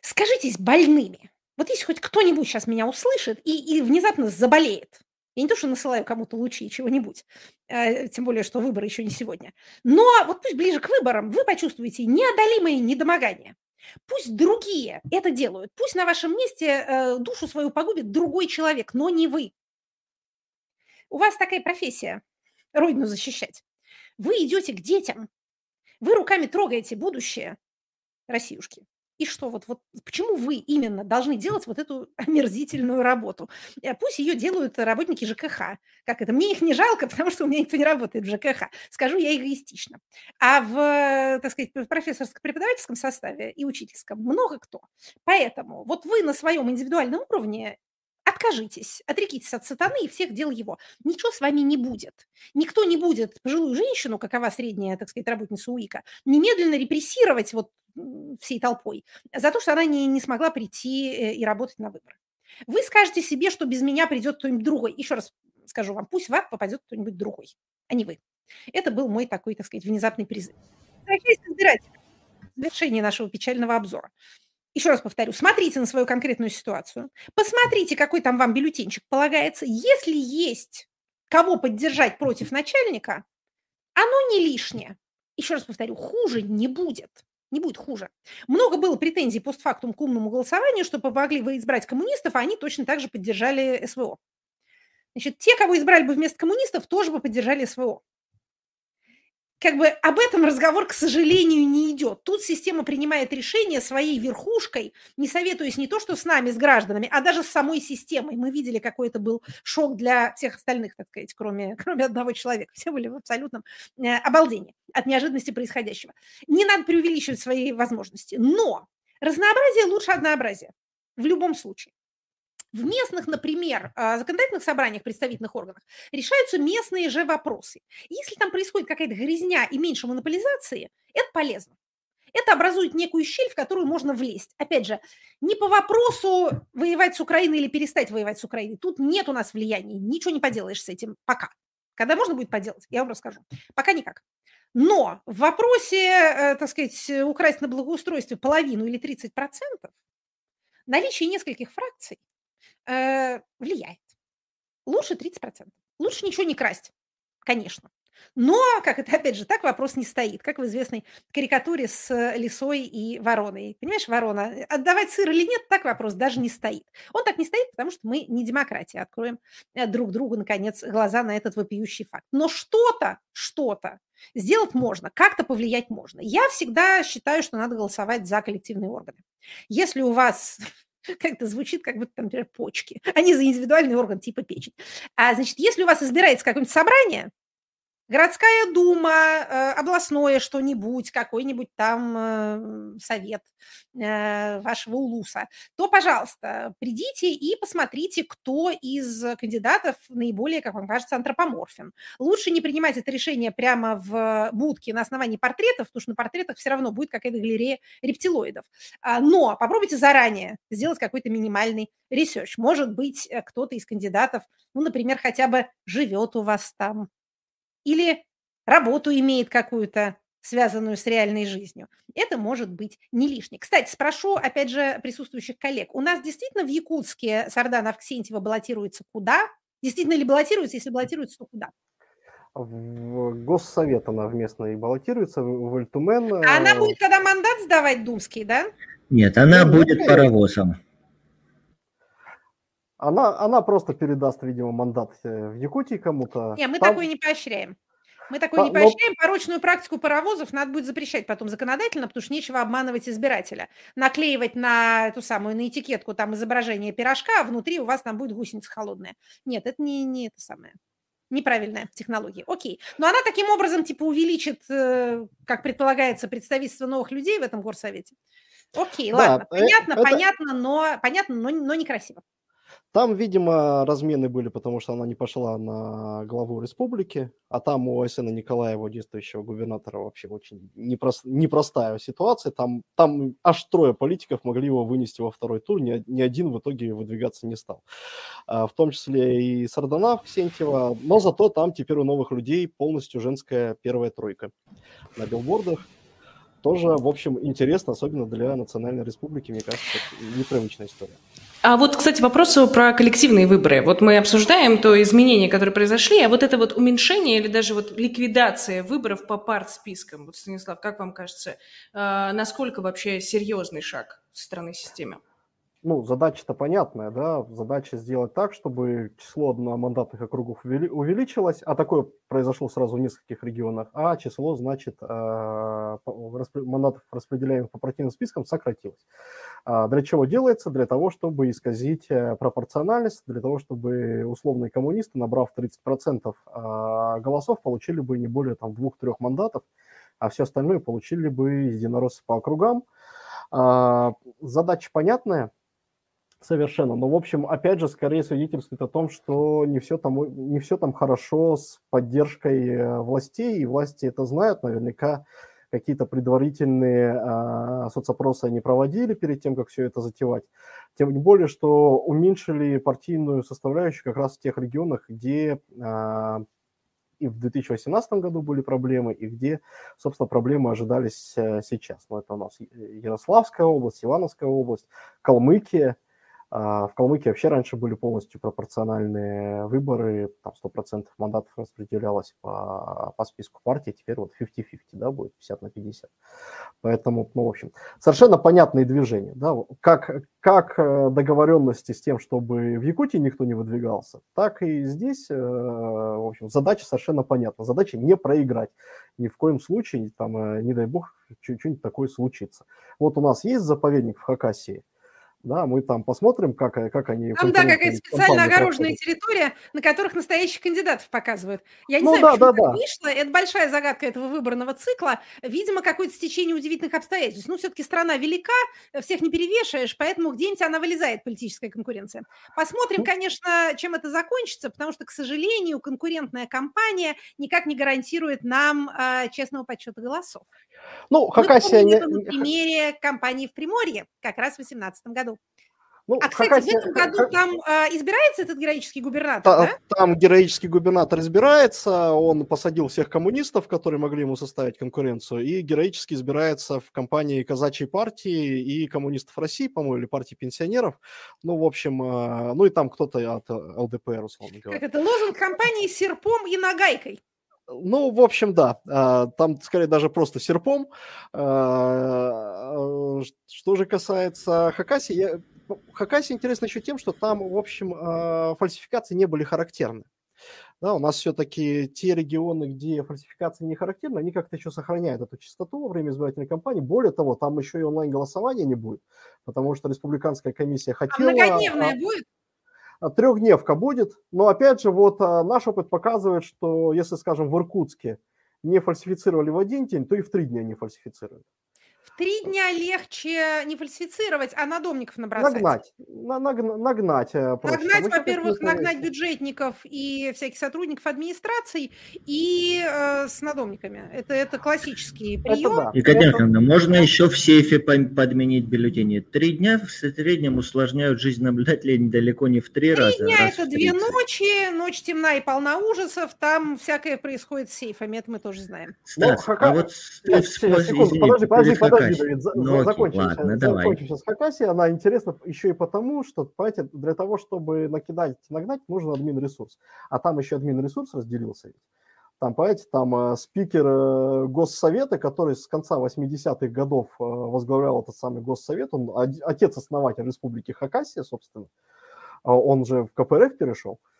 Speaker 4: Скажитесь больными. Вот если хоть кто-нибудь сейчас меня услышит и, и внезапно заболеет, я не то, что насылаю кому-то лучи чего-нибудь, э, тем более, что выборы еще не сегодня. Но вот пусть ближе к выборам вы почувствуете неодолимые недомогания. Пусть другие это делают. Пусть на вашем месте э, душу свою погубит другой человек, но не вы. У вас такая профессия – родину защищать. Вы идете к детям, вы руками трогаете будущее Россиюшки. И что, вот, вот почему вы именно должны делать вот эту [laughs] омерзительную работу? Э, пусть ее делают работники ЖКХ. Как это? Мне их не жалко, [laughs] потому что у меня никто не работает в ЖКХ. Скажу я эгоистично. А в, так сказать, в профессорско-преподавательском составе и учительском много кто. Поэтому вот вы на своем индивидуальном уровне Откажитесь, отрекитесь от сатаны и всех дел его. Ничего с вами не будет. Никто не будет пожилую женщину, какова средняя, так сказать, работница УИКа, немедленно репрессировать вот всей толпой за то, что она не, не смогла прийти э, и работать на выборы. Вы скажете себе, что без меня придет кто-нибудь другой. Еще раз скажу вам, пусть в ад попадет кто-нибудь другой, а не вы. Это был мой такой, так сказать, внезапный призыв. Возвращаясь к избирателям, завершение нашего печального обзора еще раз повторю, смотрите на свою конкретную ситуацию, посмотрите, какой там вам бюллетенчик полагается. Если есть кого поддержать против начальника, оно не лишнее. Еще раз повторю, хуже не будет. Не будет хуже. Много было претензий постфактум к умному голосованию, что помогли вы избрать коммунистов, а они точно так же поддержали СВО. Значит, те, кого избрали бы вместо коммунистов, тоже бы поддержали СВО как бы об этом разговор, к сожалению, не идет. Тут система принимает решение своей верхушкой, не советуясь не то, что с нами, с гражданами, а даже с самой системой. Мы видели, какой это был шок для всех остальных, так сказать, кроме, [laughs] кроме одного человека. Все были в абсолютном э, обалдении от неожиданности происходящего. Не надо преувеличивать свои возможности, но разнообразие лучше однообразия в любом случае. В местных, например, а, законодательных собраниях, представительных органах решаются местные же вопросы. Если там происходит какая-то грязня и меньше монополизации, это полезно. Это образует некую щель, в которую можно влезть. Опять же, не по вопросу воевать с Украиной или перестать воевать с Украиной. Тут нет у нас влияния, ничего не поделаешь с этим пока. Когда можно будет поделать, я вам расскажу. Пока никак. Но в вопросе, э, так сказать, украсть на благоустройстве половину или 30%, наличие нескольких фракций э, влияет. Лучше 30%. Лучше ничего не красть, конечно. Но, как это, опять же, так вопрос не стоит, как в известной карикатуре с лисой и вороной. Понимаешь, ворона, отдавать сыр или нет, так вопрос даже не стоит. Он так не стоит, потому что мы не демократия. Откроем э, друг другу, наконец, глаза на этот вопиющий факт. Но что-то, что-то сделать можно, как-то повлиять можно. Я всегда считаю, что надо голосовать за коллективные органы. Если у вас [laughs] как-то звучит, как будто, там, например, почки, не за индивидуальный орган типа печень. А, значит, если у вас избирается какое-нибудь собрание, городская дума, э, областное что-нибудь, какой-нибудь там э, совет э, вашего улуса, то, пожалуйста, придите и посмотрите, кто из кандидатов наиболее, как вам кажется, антропоморфен. Лучше не принимать это решение прямо в будке на основании портретов, потому что на портретах все равно будет какая-то галерея рептилоидов. А, но попробуйте заранее сделать какой-то минимальный research. Может быть, кто-то из кандидатов, ну, например, хотя бы живет у вас там, или работу имеет какую-то, связанную с реальной жизнью. Это может быть не лишнее. Кстати, спрошу, опять же, присутствующих коллег. У нас действительно в Якутске Сардан Авксентьева баллотируется куда? Действительно ли баллотируется? Если баллотируется, то куда?
Speaker 5: В Госсовет она в местной баллотируется, в Альтумен.
Speaker 4: А она э, будет когда мандат сдавать думский, да?
Speaker 3: Нет, она ну, будет паровозом.
Speaker 5: Она, она просто передаст, видимо, мандат э, в Якутии кому-то.
Speaker 4: Не, мы Там... такое не поощряем. Мы такое а, не поощряем. Но... Порочную практику паровозов надо будет запрещать потом законодательно, потому что нечего обманывать избирателя. Наклеивать на эту самую, на этикетку там изображение пирожка, а внутри у вас там будет гусеница холодная. Нет, это не, не это самое. Неправильная технология. Окей. Но она таким образом типа увеличит, э, как предполагается, представительство новых людей в этом горсовете. Окей, да, ладно. Понятно, это... понятно, но понятно, но, но некрасиво.
Speaker 5: Там, видимо, размены были, потому что она не пошла на главу республики, а там у Айсена Николаева, действующего губернатора, вообще очень непрост, непростая ситуация. Там, там аж трое политиков могли его вынести во второй тур, ни, ни один в итоге выдвигаться не стал. А, в том числе и Сарданав, Ксентьева, но зато там теперь у новых людей полностью женская первая тройка на билбордах. Тоже, в общем, интересно, особенно для Национальной Республики, мне кажется, непривычная история.
Speaker 2: А вот, кстати, вопрос про коллективные выборы. Вот мы обсуждаем то изменения, которые произошли, а вот это вот уменьшение или даже вот ликвидация выборов по партспискам. Вот, Станислав, как вам кажется, а, насколько вообще серьезный шаг со стороны системы?
Speaker 5: Ну, задача-то понятная, да, задача сделать так, чтобы число одномандатных округов увеличилось, а такое произошло сразу в нескольких регионах, а число, значит, а, мандатов, распределяемых по партийным спискам, сократилось. А для чего делается? Для того, чтобы исказить э, пропорциональность, для того, чтобы условные коммунисты, набрав 30% а, голосов, получили бы не более там двух-трех мандатов, а все остальное получили бы единороссы по округам. Задача понятная, Совершенно. Но, в общем, опять же, скорее свидетельствует о том, что не все там, не все там хорошо с поддержкой э, властей, и власти это знают. Наверняка какие-то предварительные э, соцопросы они проводили перед тем, как все это затевать. Тем более, что уменьшили партийную составляющую как раз в тех регионах, где э, и в 2018 году были проблемы, и где, собственно, проблемы ожидались э, сейчас. Но это у нас Ярославская область, Ивановская область, Калмыкия – в Калмыкии вообще раньше были полностью пропорциональные выборы, там 100% мандатов распределялось по, по списку партий, теперь вот 50-50, да, будет 50 на 50. Поэтому, ну, в общем, совершенно понятные движения, да, как, как э, договоренности с тем, чтобы в Якутии никто не выдвигался, так и здесь, э, в общем, задача совершенно понятна, задача не проиграть, ни в коем случае, там, э, не дай бог, что-нибудь такое случится. Вот у нас есть заповедник в Хакасии, да, мы там посмотрим, как, как они...
Speaker 4: Там, да, какая-то специально огороженная территория, на которых настоящих кандидатов показывают. Я не ну, знаю, да, почему да, да. вышло. Это большая загадка этого выборного цикла. Видимо, какое-то стечение удивительных обстоятельств. Ну, все-таки страна велика, всех не перевешаешь, поэтому где-нибудь она вылезает, политическая конкуренция. Посмотрим, ну. конечно, чем это закончится, потому что, к сожалению, конкурентная кампания никак не гарантирует нам э, честного подсчета голосов.
Speaker 5: Ну, Хакасия...
Speaker 4: Мы помним, не... на примере кампании в Приморье как раз в 2018 году. Ну, а, кстати, Хакасия... в этом году там э, избирается этот героический губернатор, Та, да?
Speaker 5: Там героический губернатор избирается, он посадил всех коммунистов, которые могли ему составить конкуренцию, и героически избирается в компании казачьей партии и коммунистов России, по-моему, или партии пенсионеров. Ну, в общем, э, ну и там кто-то от ЛДПР, условно говоря.
Speaker 4: Как это, лозунг компании серпом и нагайкой.
Speaker 5: Ну, в общем, да. А, там, скорее, даже просто серпом. А, что же касается Хакаси, я... Ну, Хакаси интересно еще тем, что там, в общем, а, фальсификации не были характерны. Да, у нас все-таки те регионы, где фальсификации не характерны, они как-то еще сохраняют эту чистоту во время избирательной кампании. Более того, там еще и онлайн-голосования не будет, потому что республиканская комиссия хотела... А
Speaker 4: многодневная будет?
Speaker 5: Трехдневка будет, но опять же, вот а, наш опыт показывает, что если, скажем, в Иркутске не фальсифицировали в один день, то и в три дня не фальсифицируют
Speaker 4: три дня легче не фальсифицировать, а надомников набросать.
Speaker 5: Нагнать. На, наг, нагнать.
Speaker 4: Э, нагнать, во-первых, нагнать бюджетников и всяких сотрудников администраций и э, с надомниками. Это, это классический прием. Это
Speaker 3: да. Екатерина это... можно еще в сейфе подменить бюллетени. Три дня в среднем усложняют жизнь наблюдателей далеко не в три,
Speaker 4: три
Speaker 3: раза.
Speaker 4: Три дня – это две ночи, ночь темна и полна ужасов, там всякое происходит с сейфами, это мы тоже знаем.
Speaker 5: Стас, ну, а вот... Секунду, подожди, подожди, подожди подожди, Давид, ну, закончим, ладно, закончим сейчас Хакаси. Она интересна еще и потому, что, понимаете, для того, чтобы накидать, нагнать, нужен админ-ресурс. А там еще админ-ресурс разделился. Там, понимаете, там э, спикер э, Госсовета, который с конца 80-х годов э, возглавлял этот самый Госсовет, он отец-основатель Республики Хакасия, собственно, а он же в КПРФ перешел. Э,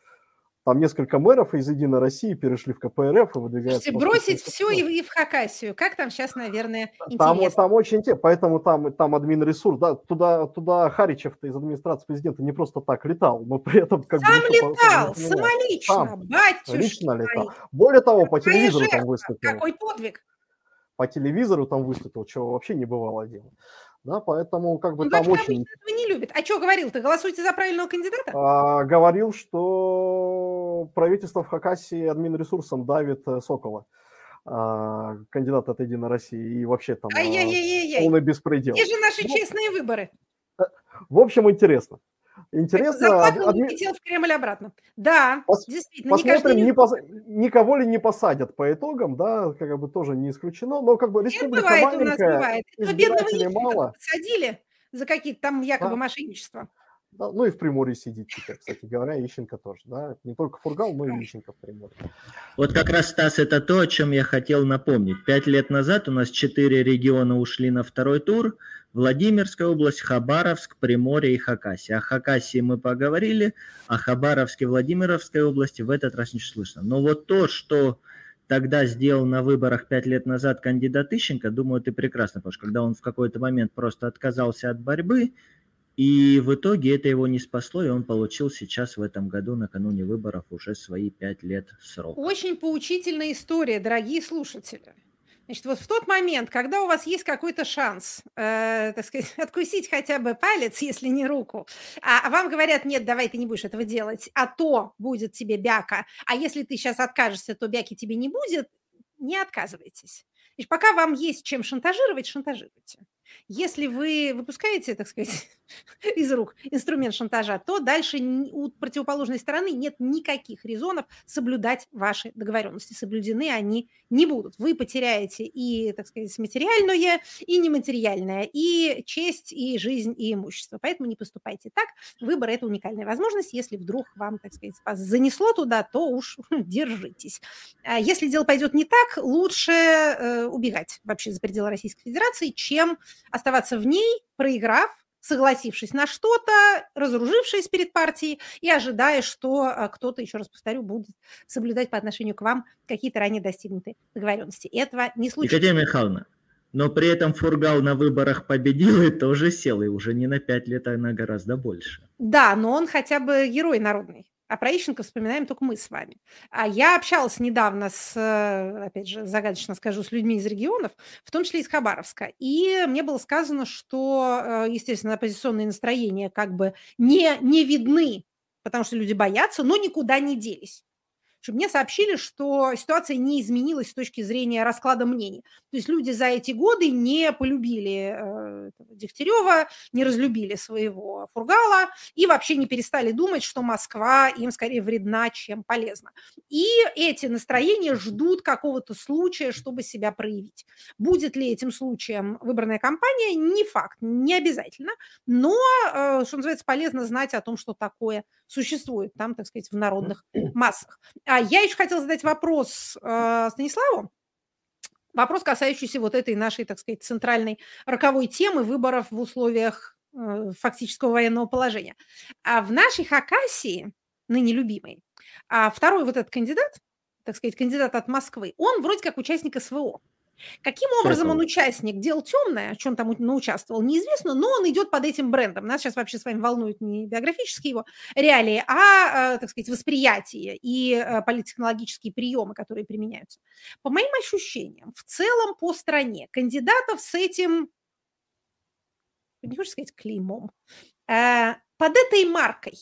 Speaker 5: там несколько мэров из «Единой России» перешли в КПРФ и выдвигаются...
Speaker 4: Слушайте, бросить все и, и в Хакасию. Как там сейчас, наверное,
Speaker 5: там, интересно. Там очень интересно, поэтому там, там админ-ресурс. Да, туда, туда Харичев-то из администрации президента не просто так летал, но при этом...
Speaker 4: Как Сам бы, летал, по, самолично,
Speaker 5: Сам, батюшка. Лично летал. Более того, по телевизору жертва, там выступил.
Speaker 4: Какой подвиг.
Speaker 5: По телевизору там выступил, чего вообще не бывало дело. Да, поэтому как бы ну, там очень...
Speaker 4: этого не любит. А что говорил? Ты голосуете за правильного кандидата?
Speaker 5: А, говорил, что правительство в Хакасии админресурсом давит э, Сокола а, кандидат от Единой России и вообще там
Speaker 4: а,
Speaker 5: полный беспредел.
Speaker 4: Где же наши ну, честные выборы?
Speaker 5: Э, в общем, интересно. Интересно.
Speaker 4: Адми... летел в Кремль обратно. Да,
Speaker 5: Пос... действительно. Посмотрим, не... Не пос... никого ли не посадят по итогам, да, как бы тоже не исключено, но как бы республика бывает, маленькая, у нас бывает.
Speaker 4: избирателей мало. Посадили за какие-то там якобы да. мошенничества.
Speaker 5: Да, ну и в Приморье сидит теперь, кстати говоря, Ищенко тоже, да, не только Фургал, но и Ищенко в Приморье.
Speaker 3: Вот как раз, Стас, это то, о чем я хотел напомнить. Пять лет назад у нас четыре региона ушли на второй тур, Владимирская область, Хабаровск, Приморье и Хакасия. О Хакасии мы поговорили, о Хабаровске, Владимировской области в этот раз не слышно. Но вот то, что тогда сделал на выборах пять лет назад кандидат Ищенко, думаю, ты прекрасно потому что когда он в какой-то момент просто отказался от борьбы, и в итоге это его не спасло, и он получил сейчас в этом году, накануне выборов, уже свои пять лет срока.
Speaker 4: Очень поучительная история, дорогие слушатели. Значит, вот в тот момент, когда у вас есть какой-то шанс, э, так сказать, [laughs] откусить хотя бы палец, если не руку, а, а вам говорят, нет, давай ты не будешь этого делать, а то будет тебе бяка, а если ты сейчас откажешься, то бяки тебе не будет, не отказывайтесь. Значит, пока вам есть чем шантажировать, шантажируйте. Если вы выпускаете, так сказать, [laughs] из рук инструмент шантажа, то дальше у противоположной стороны нет никаких резонов соблюдать ваши договоренности. Соблюдены они не будут. Вы потеряете и, так сказать, материальное, и нематериальное, и честь, и жизнь, и имущество. Поэтому не поступайте так. Выбор – это уникальная возможность. Если вдруг вам, так сказать, вас занесло туда, то уж [laughs] держитесь. А если дело пойдет не так, лучше э, убегать вообще за пределы Российской Федерации, чем оставаться в ней, проиграв, согласившись на что-то, разоружившись перед партией и ожидая, что а, кто-то, еще раз повторю, будет соблюдать по отношению к вам какие-то ранее достигнутые договоренности. Этого не случится.
Speaker 3: Екатерина Михайловна, но при этом Фургал на выборах победил и тоже сел, и уже не на пять лет, а на гораздо больше.
Speaker 4: Да, но он хотя бы герой народный а про Ищенко вспоминаем только мы с вами. А я общалась недавно с, э, опять же, загадочно скажу, с людьми из регионов, в том числе из Хабаровска, и мне было сказано, что, э, естественно, оппозиционные настроения как бы не, не видны, потому что люди боятся, но никуда не делись чтобы мне сообщили, что ситуация не изменилась с точки зрения расклада мнений. То есть люди за эти годы не полюбили э, Дегтярева, не разлюбили своего Фургала и вообще не перестали думать, что Москва им скорее вредна, чем полезна. И эти настроения ждут какого-то случая, чтобы себя проявить. Будет ли этим случаем выбранная кампания, не факт, не обязательно, но, э, что называется, полезно знать о том, что такое существует там, так сказать, в народных [clears throat] массах. А я еще хотела задать вопрос э, Станиславу. Вопрос, касающийся вот этой нашей, так сказать, центральной роковой темы выборов в условиях э, фактического военного положения. А в нашей Хакасии, ныне любимой, а второй вот этот кандидат, так сказать, кандидат от Москвы, он вроде как участник СВО. Каким образом он участник? Дел темное, что он там научаствовал, неизвестно, но он идет под этим брендом. Нас сейчас вообще с вами волнуют не биографические его реалии, а, э, так сказать, восприятие и э, политтехнологические приемы, которые применяются. По моим ощущениям, в целом по стране кандидатов с этим, не хочешь сказать клеймом, э, под этой маркой,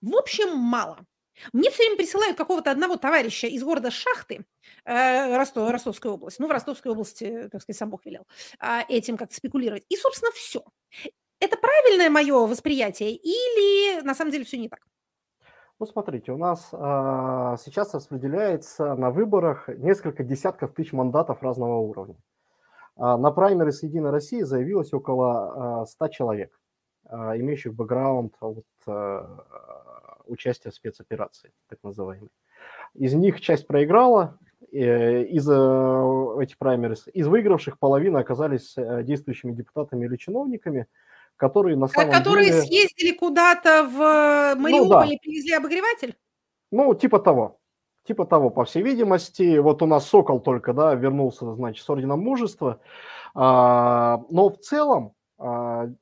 Speaker 4: в общем, мало. Мне все время присылают какого-то одного товарища из города Шахты, э, Ростов, Ростовской области, ну, в Ростовской области, так сказать, сам Бог велел, э, этим как-то спекулировать. И, собственно, все. Это правильное мое восприятие или на самом деле все не так?
Speaker 5: Ну, смотрите, у нас э, сейчас распределяется на выборах несколько десятков тысяч мандатов разного уровня. Э, на праймерис Единой России заявилось около э, 100 человек, э, имеющих бэкграунд от э, участия в спецоперации, так называемой. Из них часть проиграла, э, из э, этих праймерис, из выигравших половина оказались э, действующими депутатами или чиновниками, которые на самом
Speaker 4: которые
Speaker 5: деле...
Speaker 4: Съездили куда-то в Мариуполь ну, да. и привезли обогреватель?
Speaker 5: Ну, типа того. Типа того, по всей видимости. Вот у нас Сокол только, да, вернулся, значит, с Орденом Мужества. А, но в целом а,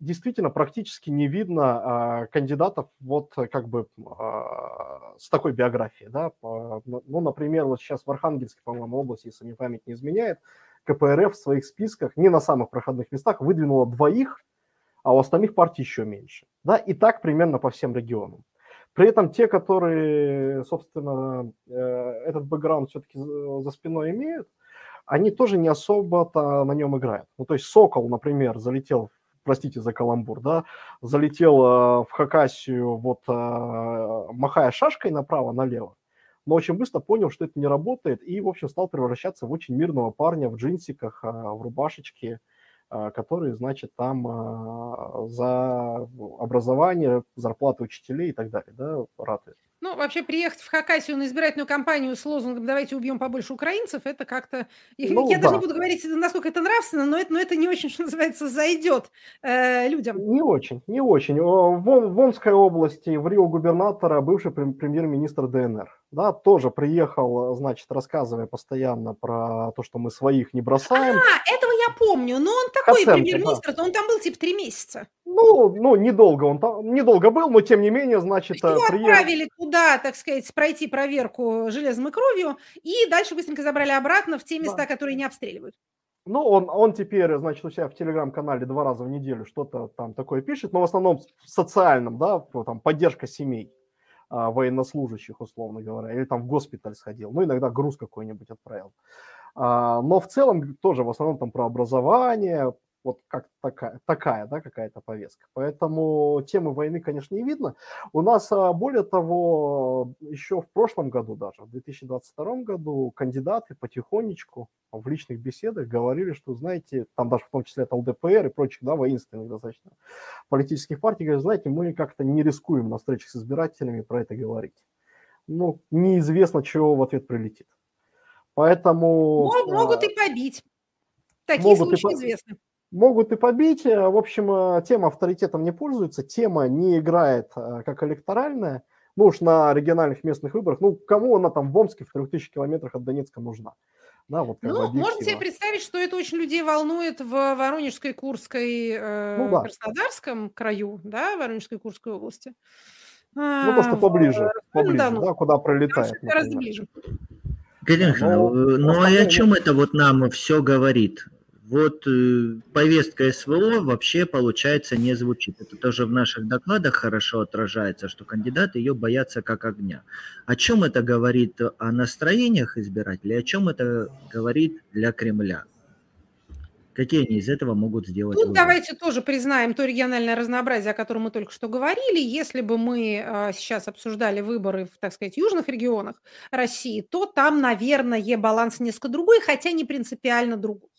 Speaker 5: действительно практически не видно а, кандидатов вот как бы а, с такой биографией. Да? Ну, например, вот сейчас в Архангельске, по-моему, области, если мне память не изменяет, КПРФ в своих списках не на самых проходных местах выдвинула двоих, а у остальных партий еще меньше. Да? И так примерно по всем регионам. При этом те, которые, собственно, э, этот бэкграунд все-таки за спиной имеют, они тоже не особо-то на нем играют. Ну, то есть Сокол, например, залетел, простите за каламбур, да, залетел э, в Хакасию, вот э, махая шашкой направо-налево, но очень быстро понял, что это не работает, и, в общем, стал превращаться в очень мирного парня в джинсиках, в рубашечке, которые, значит, там за образование, зарплаты учителей и так далее, да, ратуют.
Speaker 4: Ну, вообще, приехать в Хакасию на избирательную кампанию с лозунгом «давайте убьем побольше украинцев», это как-то... Ну, Я да. даже не буду говорить, насколько это нравственно, но это, но это не очень, что называется, зайдет э, людям.
Speaker 5: Не очень, не очень. В, в Омской области, в Рио губернатора бывший премьер-министр ДНР да, тоже приехал, значит, рассказывая постоянно про то, что мы своих не бросаем.
Speaker 4: А, этого я помню, но он такой премьер-министр, да. он там был типа три месяца.
Speaker 5: Ну, ну, недолго он там, недолго был, но тем не менее, значит,
Speaker 4: Его приехал... отправили туда, так сказать, пройти проверку железом и кровью, и дальше быстренько забрали обратно в те места, да. которые не обстреливают.
Speaker 5: Ну, он, он теперь, значит, у себя в телеграм-канале два раза в неделю что-то там такое пишет, но в основном в социальном, да, там, поддержка семей а, военнослужащих, условно говоря, или там в госпиталь сходил, ну, иногда груз какой-нибудь отправил. А, но в целом тоже в основном там про образование, вот как такая, такая да, какая-то повестка. Поэтому темы войны, конечно, не видно. У нас, а, более того, еще в прошлом году даже, в 2022 году, кандидаты потихонечку в личных беседах говорили, что, знаете, там даже в том числе от ЛДПР и прочих, да, воинственных достаточно политических партий, говорят, знаете, мы как-то не рискуем на встречах с избирателями про это говорить. Ну, неизвестно, чего в ответ прилетит. Поэтому...
Speaker 4: Могут и побить. Такие могут случаи и известны.
Speaker 5: Могут и побить. В общем, э, тема авторитетом не пользуется, тема не играет э, как электоральная. Ну уж на региональных местных выборах, ну кому она там в Омске в 3000 километрах от Донецка нужна?
Speaker 4: Да, вот ну, можно себе представить, что это очень людей волнует в Воронежской, Курской, э, ну, да. Краснодарском краю, да, Воронежской, Курской области.
Speaker 5: Ну, просто поближе, поближе, да, ну, да куда пролетает. Гораздо ближе.
Speaker 3: Конечно, но, ну а о чем это вот нам все говорит? вот э, повестка СВО вообще, получается, не звучит. Это тоже в наших докладах хорошо отражается, что кандидаты ее боятся как огня. О чем это говорит о настроениях избирателей, о чем это говорит для Кремля? Какие они из этого могут сделать?
Speaker 4: Тут вывод? давайте тоже признаем то региональное разнообразие, о котором мы только что говорили. Если бы мы а, сейчас обсуждали выборы в, так сказать, южных регионах России, то там, наверное, баланс несколько другой, хотя не принципиально другой.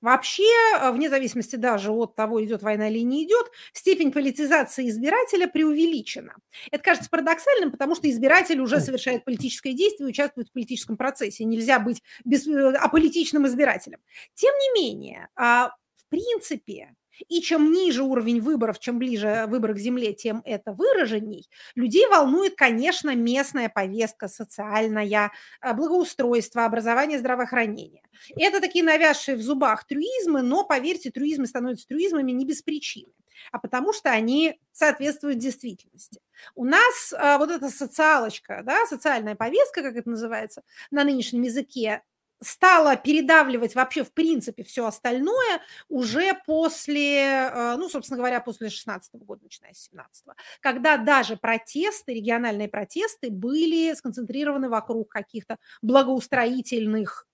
Speaker 4: Вообще, э, вне зависимости даже от того, идет война или не идет, степень политизации избирателя преувеличена. Это кажется парадоксальным, потому что избиратель уже совершает политическое действие, участвует в политическом процессе. Нельзя быть без, э, аполитичным избирателем. Тем не менее, а, в принципе, и чем ниже уровень выборов, чем ближе выбор к земле, тем это выраженней. Людей волнует, конечно, местная повестка, социальная, э, благоустройство, образование, здравоохранение. Это такие навязшие в зубах трюизмы, но, поверьте, трюизмы становятся трюизмами не без причины а потому что они соответствуют действительности. У нас а, вот эта социалочка, да, социальная повестка, как это называется на нынешнем языке, стала передавливать вообще в принципе все остальное уже после, э, ну, собственно говоря, после 16 года, начиная с 17 когда даже протесты, региональные протесты были сконцентрированы вокруг каких-то благоустроительных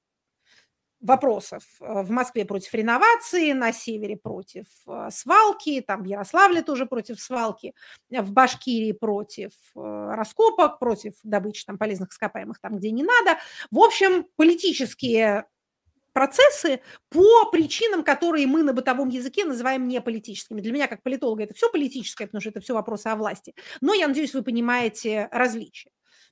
Speaker 4: вопросов. Э, в Москве против реновации, на севере против э, свалки, там в Ярославле тоже против свалки, в Башкирии против э, раскопок, против добычи там полезных ископаемых там, где не надо. В общем, политические процессы по причинам, которые мы на бытовом языке называем неполитическими. Для меня, как политолога, это все политическое, потому что это все вопросы о власти. Но я надеюсь, вы понимаете различия.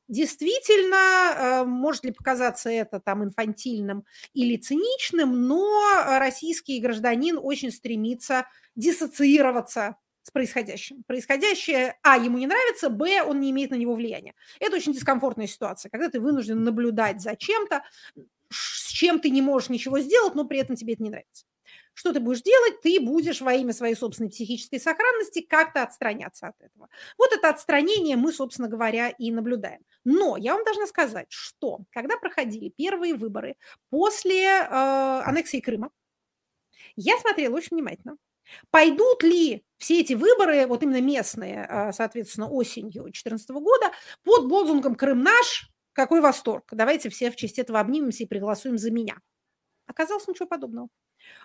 Speaker 4: Действительно, э, может ли показаться это там инфантильным или циничным, но российский гражданин очень стремится диссоциироваться с происходящим. Происходящее, а, ему не нравится, б, он не имеет на него влияния. Это очень дискомфортная ситуация, когда ты вынужден наблюдать за чем-то, с чем ты не можешь ничего сделать, но при этом тебе это не нравится. Что ты будешь делать? Ты будешь во имя своей собственной психической сохранности как-то отстраняться от этого. Вот это отстранение мы, собственно говоря, и наблюдаем. Но я вам должна сказать, что когда проходили первые выборы после э, аннексии Крыма, я смотрела очень внимательно Пойдут ли все эти выборы, вот именно местные, а, соответственно, осенью 2014 года, под лозунгом «Крым наш», какой восторг, давайте все в честь этого обнимемся и проголосуем за меня. Оказалось ничего подобного.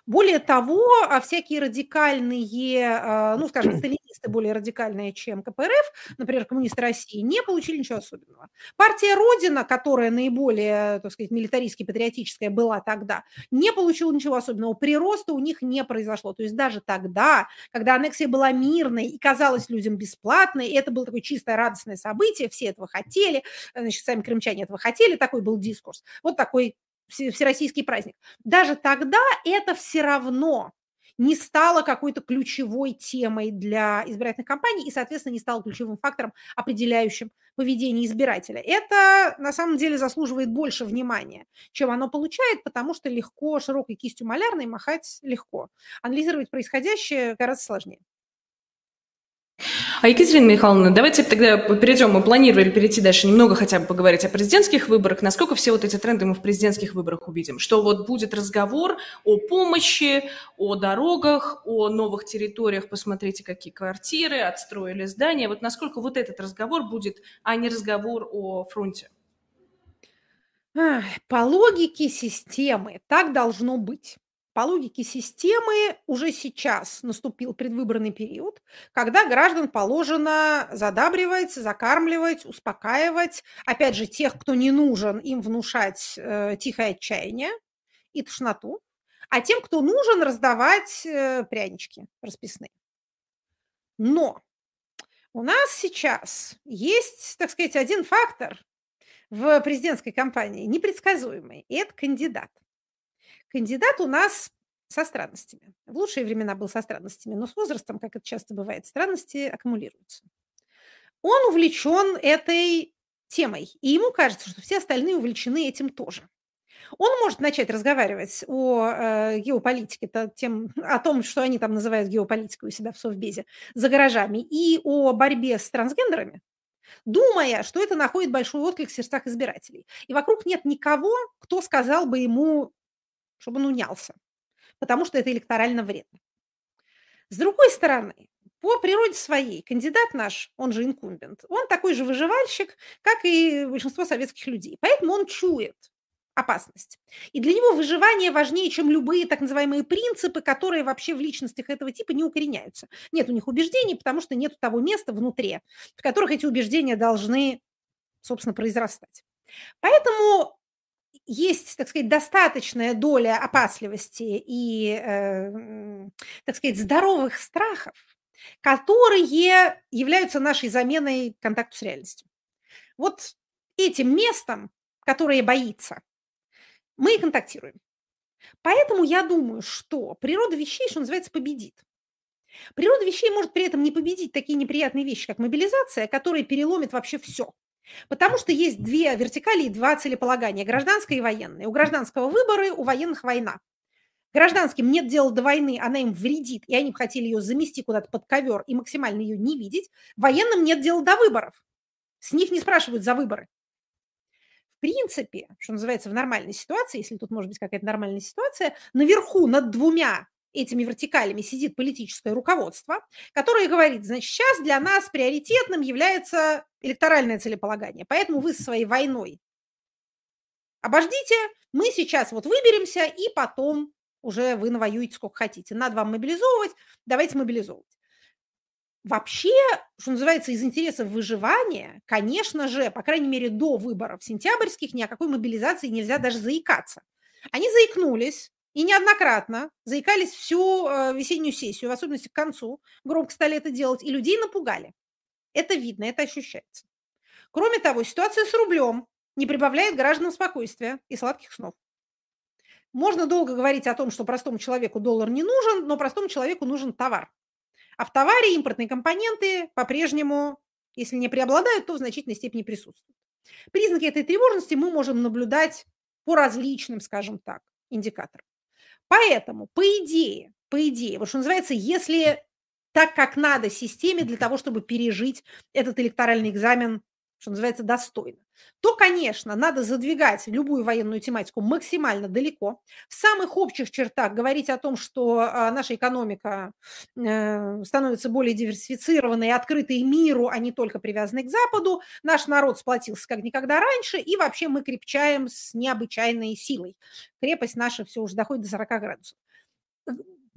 Speaker 4: Более того, а всякие радикальные, а, ну, скажем, [clears throat] сталинисты более радикальные, чем КПРФ, например, коммунисты России, не получили ничего особенного. Партия Родина, которая наиболее, так сказать, милитаристски патриотическая была тогда, не получила ничего особенного. Прироста у них не произошло. То есть даже тогда, когда аннексия была мирной и казалась людям бесплатной, и это было такое чистое радостное событие, все этого хотели, значит, сами крымчане этого хотели, такой был дискурс. Вот такой всероссийский праздник. Даже тогда это все равно не стало какой-то ключевой темой для избирательных кампаний и, соответственно, не стало ключевым фактором, определяющим поведение избирателя. Это на самом деле заслуживает больше внимания, чем оно получает, потому что легко широкой кистью малярной махать легко. Анализировать происходящее гораздо сложнее.
Speaker 2: А Екатерина Михайловна, давайте тогда перейдем. Мы планировали перейти дальше немного хотя бы поговорить о президентских выборах. Насколько все вот эти тренды мы в президентских выборах увидим? Что вот будет разговор о помощи, о дорогах, о новых территориях, посмотрите, какие квартиры, отстроили здания. Вот насколько вот этот разговор будет, а не разговор о фронте?
Speaker 4: По логике системы так должно быть. По логике системы уже сейчас наступил предвыборный период, когда граждан положено задабривать, закармливать, успокаивать. Опять же, тех, кто не нужен, им внушать э, тихое отчаяние и тошноту. А тем, кто нужен, раздавать э, прянички расписные. Но у нас сейчас есть, так сказать, один фактор в президентской кампании непредсказуемый, и это кандидат. Кандидат у нас со странностями. В лучшие времена был со странностями, но с возрастом, как это часто бывает, странности аккумулируются. Он увлечен этой темой, и ему кажется, что все остальные увлечены этим тоже. Он может начать разговаривать о э, геополитике, то, тем, [laughs] о том, что они там называют геополитикой у себя в Совбезе, за гаражами, и о борьбе с трансгендерами, думая, что это находит большой отклик в сердцах избирателей. И вокруг нет никого, кто сказал бы ему чтобы он унялся, потому что это электорально вредно. С другой стороны, по природе своей кандидат наш, он же инкумбент, он такой же выживальщик, как и большинство советских людей. Поэтому он чует опасность. И для него выживание важнее, чем любые так называемые принципы, которые вообще в личностях этого типа не укореняются. Нет у них убеждений, потому что нет того места внутри, в которых эти убеждения должны, собственно, произрастать. Поэтому есть, так сказать, достаточная доля опасливости и, э, так сказать, здоровых страхов, которые являются нашей заменой контакту с реальностью. Вот этим местом, которое боится, мы и контактируем. Поэтому я думаю, что природа вещей, что называется, победит. Природа вещей может при этом не победить такие неприятные вещи, как мобилизация, которая переломит вообще все. Потому что есть две вертикали и два целеполагания – гражданское и военное. У гражданского выборы, у военных война. Гражданским нет дела до войны, она им вредит, и они бы хотели ее замести куда-то под ковер и максимально ее не видеть. Военным нет дела до выборов. С них не спрашивают за выборы. В принципе, что называется, в нормальной ситуации, если тут может быть какая-то нормальная ситуация, наверху над двумя этими вертикалями сидит политическое руководство, которое говорит, значит, сейчас для нас приоритетным является электоральное целеполагание, поэтому вы со своей войной обождите, мы сейчас вот выберемся, и потом уже вы навоюете сколько хотите. Надо вам мобилизовывать, давайте мобилизовывать. Вообще, что называется, из интересов выживания, конечно же, по крайней мере, до выборов сентябрьских ни о какой мобилизации нельзя даже заикаться. Они заикнулись, и неоднократно заикались всю э, весеннюю сессию, в особенности к концу, громко стали это делать, и людей напугали. Это видно, это ощущается. Кроме того, ситуация с рублем не прибавляет гражданам спокойствия и сладких снов. Можно долго говорить о том, что простому человеку доллар не нужен, но простому человеку нужен товар. А в товаре импортные компоненты по-прежнему, если не преобладают, то в значительной степени присутствуют. Признаки этой тревожности мы можем наблюдать по различным, скажем так, индикаторам. Поэтому, по идее, по идее, вот что называется, если так, как надо системе для того, чтобы пережить этот электоральный экзамен что называется, достойно, то, конечно, надо задвигать любую военную тематику максимально далеко. В самых общих чертах говорить о том, что а, наша экономика э, становится более диверсифицированной открытой миру, а не только привязанной к Западу. Наш народ сплотился как никогда раньше, и вообще мы крепчаем с необычайной силой. Крепость наша все уже доходит до 40 градусов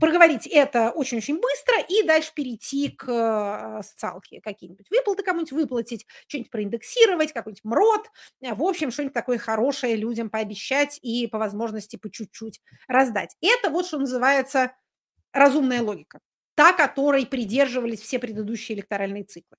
Speaker 4: проговорить это очень-очень быстро и дальше перейти к э, социалке. Какие-нибудь выплаты кому-нибудь выплатить, что-нибудь проиндексировать, какой-нибудь МРОД. В общем, что-нибудь такое хорошее людям пообещать и по возможности по чуть-чуть раздать. Это вот что называется разумная логика. Та, которой придерживались все предыдущие электоральные циклы.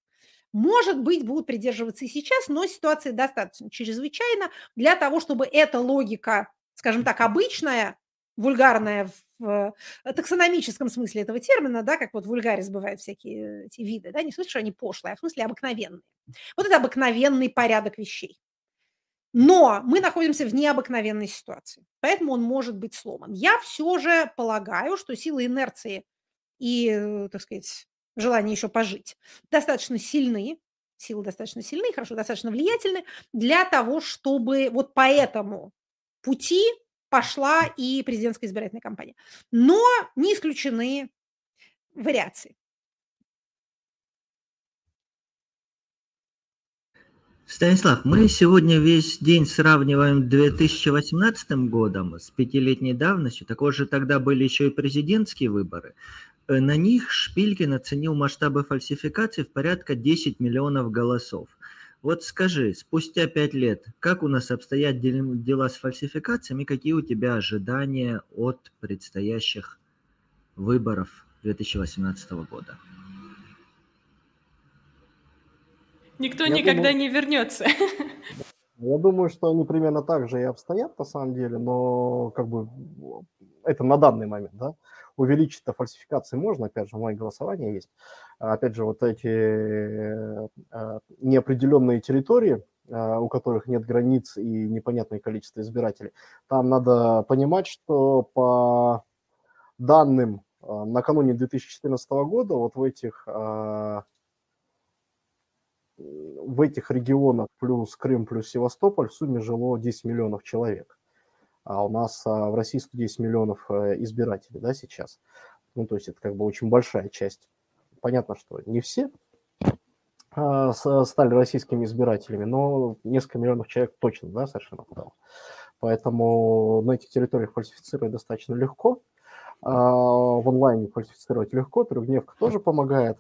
Speaker 4: Может быть, будут придерживаться и сейчас, но ситуация достаточно чрезвычайна для того, чтобы эта логика, скажем так, обычная, вульгарная э, таксономическом смысле этого термина, да, как вот вульгарис бывают всякие эти виды, да, не в смысле, что они пошлые, а в смысле обыкновенные. Вот это обыкновенный порядок вещей. Но мы находимся в необыкновенной ситуации, поэтому он может быть сломан. Я все же полагаю, что силы инерции и, э, так сказать, желание еще пожить достаточно сильны, силы достаточно сильны, хорошо, достаточно влиятельны для того, чтобы вот по этому пути пошла и президентская избирательная кампания. Но не исключены вариации.
Speaker 3: Станислав, мы сегодня весь день сравниваем 2018 годом с пятилетней давностью. Такого же тогда были еще и президентские выборы. Э, на них Шпилькин оценил масштабы фальсификации в порядка 10 миллионов голосов. Вот скажи, спустя пять лет, как у нас обстоят дела с фальсификациями, какие у тебя ожидания от предстоящих выборов 2018 года?
Speaker 2: Никто я никогда думаю, не вернется.
Speaker 5: Я думаю, что они примерно так же и обстоят на самом деле, но как бы это на данный момент, да увеличить-то фальсификации можно, опять же, мое голосование есть. Опять же, вот эти э, неопределенные территории, а, у которых нет границ и непонятное количество избирателей, там надо понимать, что по данным накануне 2014 года вот в этих в этих регионах плюс Крым плюс Севастополь в сумме жило 10 миллионов человек а у нас а, в России 110 миллионов э, избирателей, да, сейчас. Ну, то есть это как бы очень большая часть. Понятно, что не все а, стали российскими избирателями, но несколько миллионов человек точно, да, совершенно правильно. Поэтому на этих территориях фальсифицировать достаточно легко. В онлайне фальсифицировать легко, трехдневка тоже помогает.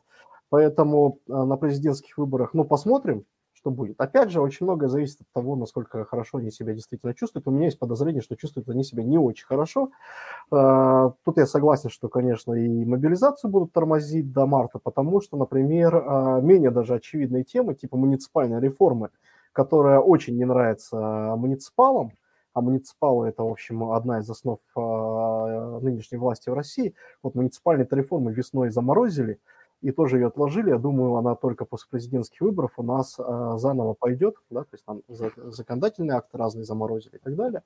Speaker 5: Поэтому на президентских выборах, ну, посмотрим, что будет. Опять же, очень многое зависит от того, насколько хорошо они себя действительно чувствуют. У меня есть подозрение, что чувствуют они себя не очень хорошо. А, тут я согласен, что, конечно, и мобилизацию будут тормозить до марта, потому что, например, а, менее даже очевидные темы, типа муниципальной реформы, которая очень не нравится муниципалам, а муниципалы – это, в общем, одна из основ а, нынешней власти в России. Вот муниципальные реформы весной заморозили – и тоже ее отложили. Я думаю, она только после президентских выборов у нас э, заново пойдет, да, то есть там законодательные акты разные заморозили и так далее.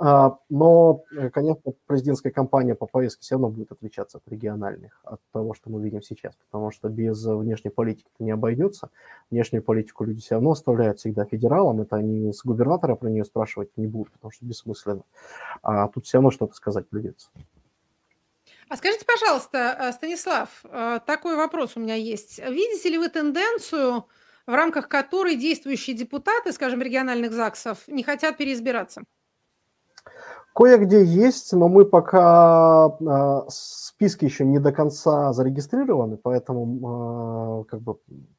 Speaker 5: А, но, э, конечно, президентская кампания по повестке все равно будет отличаться от региональных, от того, что мы видим сейчас, потому что без внешней политики не обойдется. Внешнюю политику люди все равно оставляют всегда федералам, это они с губернатора про нее спрашивать не будут, потому что бессмысленно. А тут все равно что-то сказать придется.
Speaker 4: А скажите, пожалуйста, э, Станислав, э, такой вопрос у меня есть. Видите ли вы тенденцию, в рамках которой действующие депутаты, скажем, региональных ЗАГСов, не хотят переизбираться?
Speaker 5: Кое-где есть, но мы пока э, списки еще не до конца зарегистрированы, поэтому как бы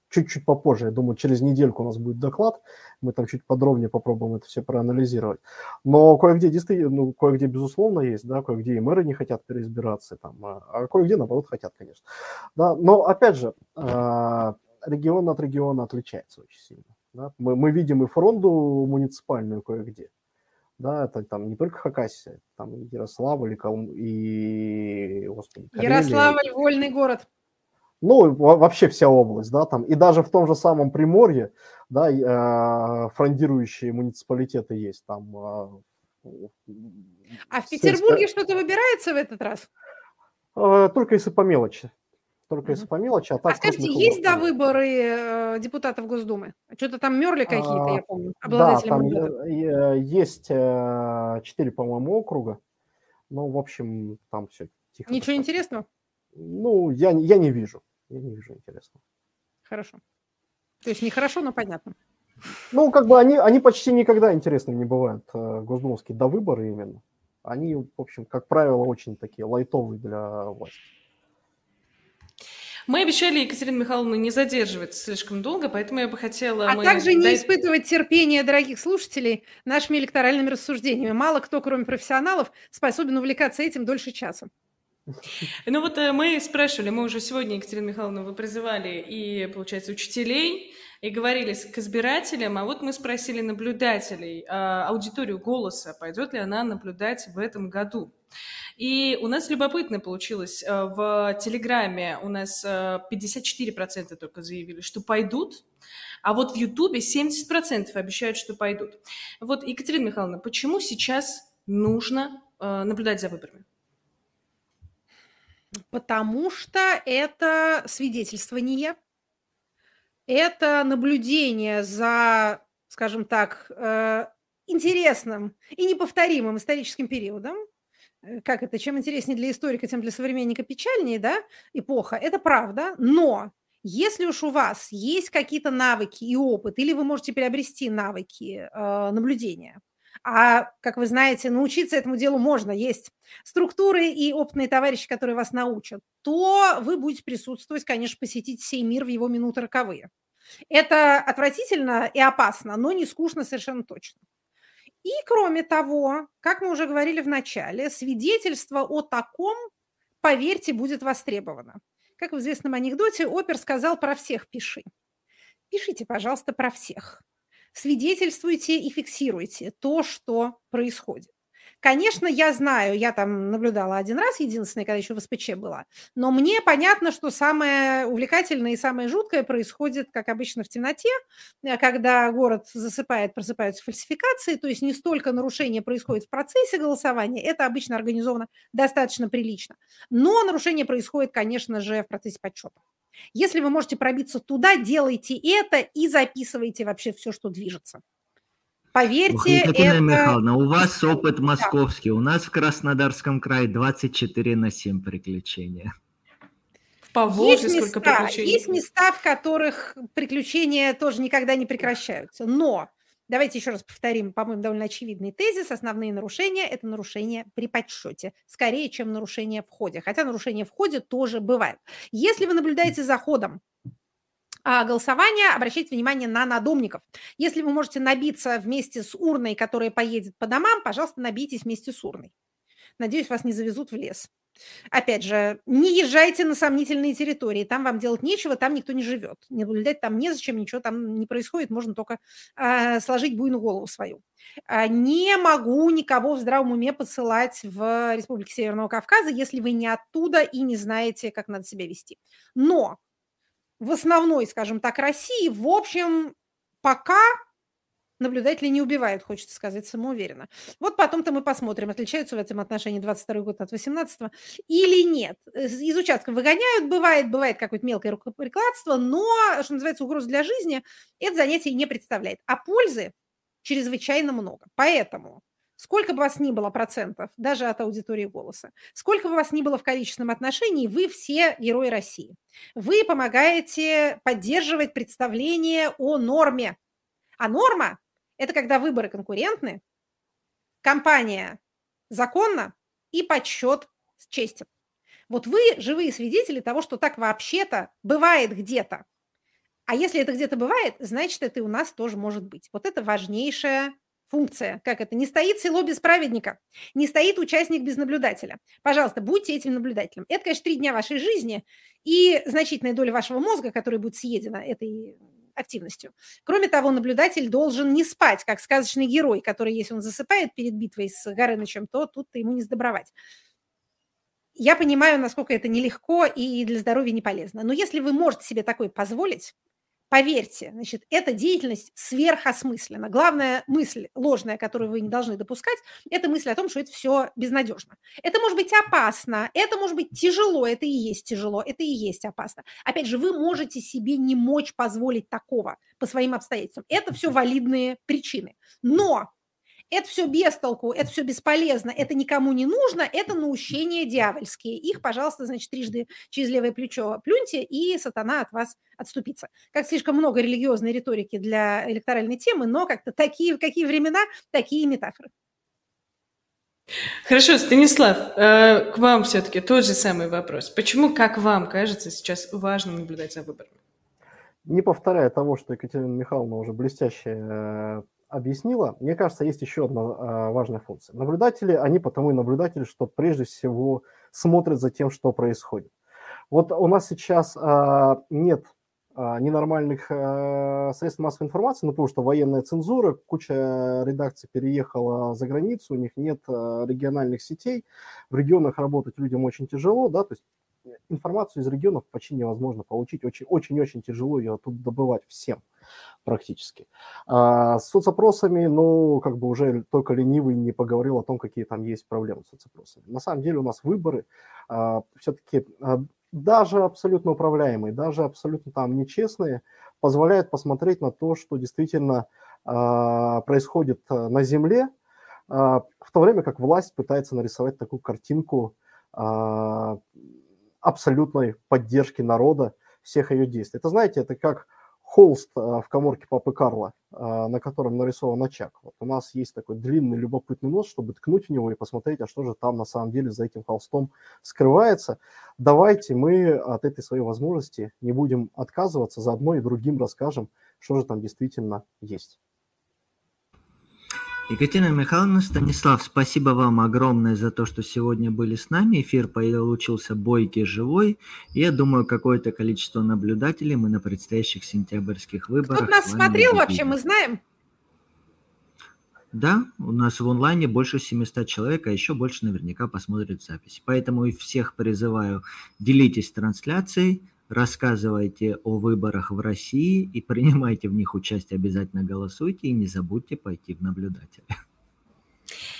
Speaker 5: чуть-чуть попозже. Я думаю, через недельку у нас будет доклад. Мы там чуть подробнее попробуем это все проанализировать. Но кое-где ну, кое-где, безусловно, есть, да, кое-где и мэры не хотят переизбираться, там, а, а кое-где, наоборот, хотят, конечно. Да, но, опять же, а, регион от региона отличается очень сильно. Да? Мы, мы видим и фронту муниципальную кое-где. Да, это там не только Хакасия, там Ярославль, и, Калм... и господи.
Speaker 4: Ярославль – вольный город
Speaker 5: ну, вообще вся область, да, там, и даже в том же самом Приморье, да, э, фрондирующие муниципалитеты есть там.
Speaker 4: Э, а в Петербурге что-то выбирается в этот раз?
Speaker 5: Э, только если по мелочи. Только если по мелочи, а так...
Speaker 4: А скажите, есть, да, выборы э, депутатов Госдумы? Что-то там мерли какие-то,
Speaker 5: А,
Speaker 4: я помню,
Speaker 5: Да, там
Speaker 4: мандатов.
Speaker 5: э, есть э, четыре, по-моему, округа. Ну, в общем, там все тихо.
Speaker 4: Ничего
Speaker 5: достаточно.
Speaker 4: интересного?
Speaker 5: Ну, я, я не вижу. Я не вижу интересного.
Speaker 4: Хорошо. То есть нехорошо, но понятно.
Speaker 5: Ну, как бы они, они почти никогда интересными не бывают, э, госдумовские, до выбора именно. Они, в общем, как правило, очень такие лайтовые для власти.
Speaker 2: Мы обещали Екатерину Михайловну не задерживать слишком долго, поэтому я бы хотела...
Speaker 4: А
Speaker 2: мы
Speaker 4: также не испытывать терпение дорогих слушателей нашими электоральными рассуждениями. Мало кто, кроме профессионалов, способен увлекаться этим дольше часа.
Speaker 2: Ну вот э, мы спрашивали, мы уже сегодня, Екатерина Михайловна, вы призывали и, получается, учителей, и говорили к избирателям, а вот мы спросили наблюдателей, а, аудиторию «Голоса», пойдет ли она наблюдать в этом году. И у нас любопытно получилось. э, В Телеграме у нас э, 54% только заявили, что пойдут, а вот в Ютубе 70% обещают, что пойдут. Вот, Екатерина Михайловна, почему сейчас нужно э, наблюдать за выборами?
Speaker 4: Потому что это свидетельствование, это наблюдение за, скажем так, э, интересным и неповторимым историческим периодом. Э, Как это? Чем интереснее для историка, тем для современника печальнее, да, эпоха. Это правда. Но если уж у вас есть какие-то навыки и опыт, или вы можете приобрести навыки э, наблюдения, а, как вы знаете, научиться этому делу можно, есть структуры и опытные товарищи, которые вас научат, то вы будете присутствовать, конечно, посетить сей мир в его минуты роковые. Это отвратительно и опасно, но не скучно совершенно точно. И кроме того, как мы уже говорили в начале, свидетельство о таком, поверьте, будет востребовано. Как в известном анекдоте, опер сказал про всех пиши. Пишите, пожалуйста, про всех. Свидетельствуйте и фиксируйте то, что происходит. Конечно, я знаю, я там наблюдала один раз, единственное, когда еще в СПЧ была, но мне понятно, что самое увлекательное и самое жуткое происходит, как обычно, в темноте, э, когда город засыпает, просыпаются фальсификации, то есть не столько нарушения происходит в процессе голосования, это обычно организовано достаточно прилично, но нарушение происходит, конечно же, в процессе подсчета. Если вы можете пробиться туда, делайте это и записывайте вообще все, что движется. Поверьте,
Speaker 3: Екатерина
Speaker 4: это...
Speaker 3: Михайловна, у вас
Speaker 4: Да.
Speaker 3: опыт московский, у нас в Краснодарском крае 24 на 7 приключения.
Speaker 2: В Поволжье
Speaker 4: Есть
Speaker 2: сколько
Speaker 4: места,
Speaker 2: приключений.
Speaker 4: есть места, в которых приключения тоже никогда не прекращаются. Но давайте еще раз повторим, по-моему, довольно очевидный тезис. Основные нарушения – это нарушения при подсчете, скорее, чем нарушения в ходе. Хотя нарушения в ходе тоже бывают. Если вы наблюдаете за ходом а, голосования, обращайте внимание на надомников. Если вы можете набиться вместе с урной, которая поедет по домам, пожалуйста, набейтесь вместе с урной. Надеюсь, вас не завезут в лес. Опять же, не езжайте на сомнительные территории, там вам делать нечего, там никто не живет. Не наблюдать там незачем, ничего там не происходит, можно только а, сложить буйную голову свою. А, не могу никого в здравом уме посылать в Республике Северного Кавказа, если вы не оттуда и не знаете, как надо себя вести. Но в основной, скажем так, России, в общем, пока наблюдатели не убивают, хочется сказать самоуверенно. Вот потом-то мы посмотрим, отличаются в этом отношении 22 год от 18 или нет. Из участков выгоняют, бывает, бывает какое-то мелкое рукоприкладство, но, что называется, угроз для жизни это занятие не представляет. А пользы чрезвычайно много. Поэтому сколько бы вас ни было процентов, даже от аудитории голоса, сколько бы вас ни было в количественном отношении, вы все герои России. Вы помогаете поддерживать представление о норме. А норма – это когда выборы конкурентны, кампания законна и подсчет честен. Вот вы живые свидетели того, что так вообще-то бывает где-то. А если это где-то бывает, значит, это и у нас тоже может быть. Вот это важнейшая функция. Как это? Не стоит село без праведника, не стоит участник без наблюдателя. Пожалуйста, будьте этим наблюдателем. Это, конечно, три дня вашей жизни и значительная доля вашего мозга, которая будет съедена этой активностью. Кроме того, наблюдатель должен не спать, как сказочный герой, который, если он засыпает перед битвой с Горынычем, то тут-то ему не сдобровать. Я понимаю, насколько это нелегко и для здоровья не полезно. Но если вы можете себе такое позволить, Поверьте, значит, эта деятельность сверхосмысленна. Главная мысль ложная, которую вы не должны допускать, это мысль о том, что это все безнадежно. Это может быть опасно, это может быть тяжело, это и есть тяжело, это и есть опасно. Опять же, вы можете себе не мочь позволить такого по своим обстоятельствам. Это все валидные причины. Но это все без толку, это все бесполезно, это никому не нужно, это наущения дьявольские. Их, пожалуйста, значит, трижды через левое плечо плюньте, и сатана от вас отступится. Как слишком много религиозной риторики для электоральной темы, но как-то такие, какие времена, такие метафоры.
Speaker 2: Хорошо, Станислав, э, к вам все-таки тот же самый вопрос. Почему, как вам кажется, сейчас важно наблюдать за выборами?
Speaker 5: Не повторяя того, что Екатерина Михайловна уже блестяще э, объяснила, мне кажется, есть еще одна а, важная функция. Наблюдатели, они потому и наблюдатели, что прежде всего смотрят за тем, что происходит. Вот у нас сейчас а, нет а, ненормальных средств массовой информации, ну, потому что военная цензура, куча редакций переехала за границу, у них нет региональных сетей, в регионах работать людям очень тяжело, да, то есть информацию из регионов почти невозможно получить, очень-очень тяжело ее тут добывать всем практически. А с соцопросами, ну, как бы уже только ленивый не поговорил о том, какие там есть проблемы с соцопросами. На самом деле у нас выборы а, все-таки а, даже абсолютно управляемые, даже абсолютно там нечестные, позволяют посмотреть на то, что действительно а, происходит а, на земле, а, в то время как власть пытается нарисовать такую картинку а, абсолютной поддержки народа всех ее действий. Это, знаете, это как холст а, в коморке папы Карла, а, на котором нарисован очаг. Вот у нас есть такой длинный любопытный нос, чтобы ткнуть в него и посмотреть, а что же там на самом деле за этим холстом скрывается. Давайте мы от этой своей возможности не будем отказываться, заодно и другим расскажем, что же там действительно есть.
Speaker 3: Екатерина Михайловна, Станислав, спасибо вам огромное за то, что сегодня были с нами. Эфир получился бойкий, живой. Я думаю, какое-то количество наблюдателей мы на предстоящих сентябрьских выборах...
Speaker 4: Кто нас смотрел вообще, мы знаем?
Speaker 3: Да, у нас в онлайне больше 700 человек, а еще больше наверняка посмотрят запись. Поэтому и всех призываю, делитесь трансляцией, рассказывайте о выборах в России и принимайте в них участие, обязательно голосуйте и не забудьте пойти в наблюдатели.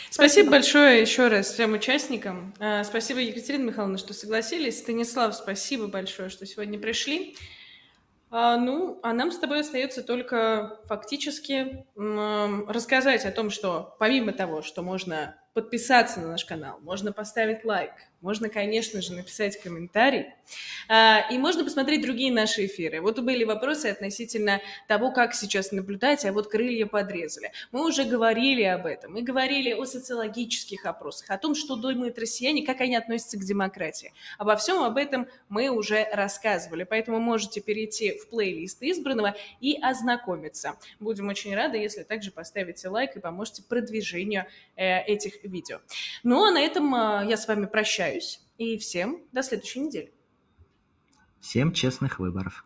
Speaker 2: Спасибо большое еще раз всем участникам. А, спасибо, Екатерина Михайловна, что согласились. Станислав, спасибо большое, что сегодня пришли. А, ну, а нам с тобой остается только фактически рассказать о том, что помимо того, что можно подписаться на наш канал, можно поставить лайк, можно, конечно же, написать комментарий, а, и можно посмотреть другие наши эфиры. Вот были вопросы относительно того, как сейчас наблюдать, а вот крылья подрезали. Мы уже говорили об этом, мы говорили о социологических опросах, о том, что думают россияне, как они относятся к демократии. Обо всем об этом мы уже рассказывали, поэтому можете перейти в плейлист избранного и ознакомиться. Будем очень рады, если также поставите лайк и поможете продвижению э, этих видео. Ну а на этом э, я с вами прощаюсь и всем до следующей недели.
Speaker 3: Всем честных выборов.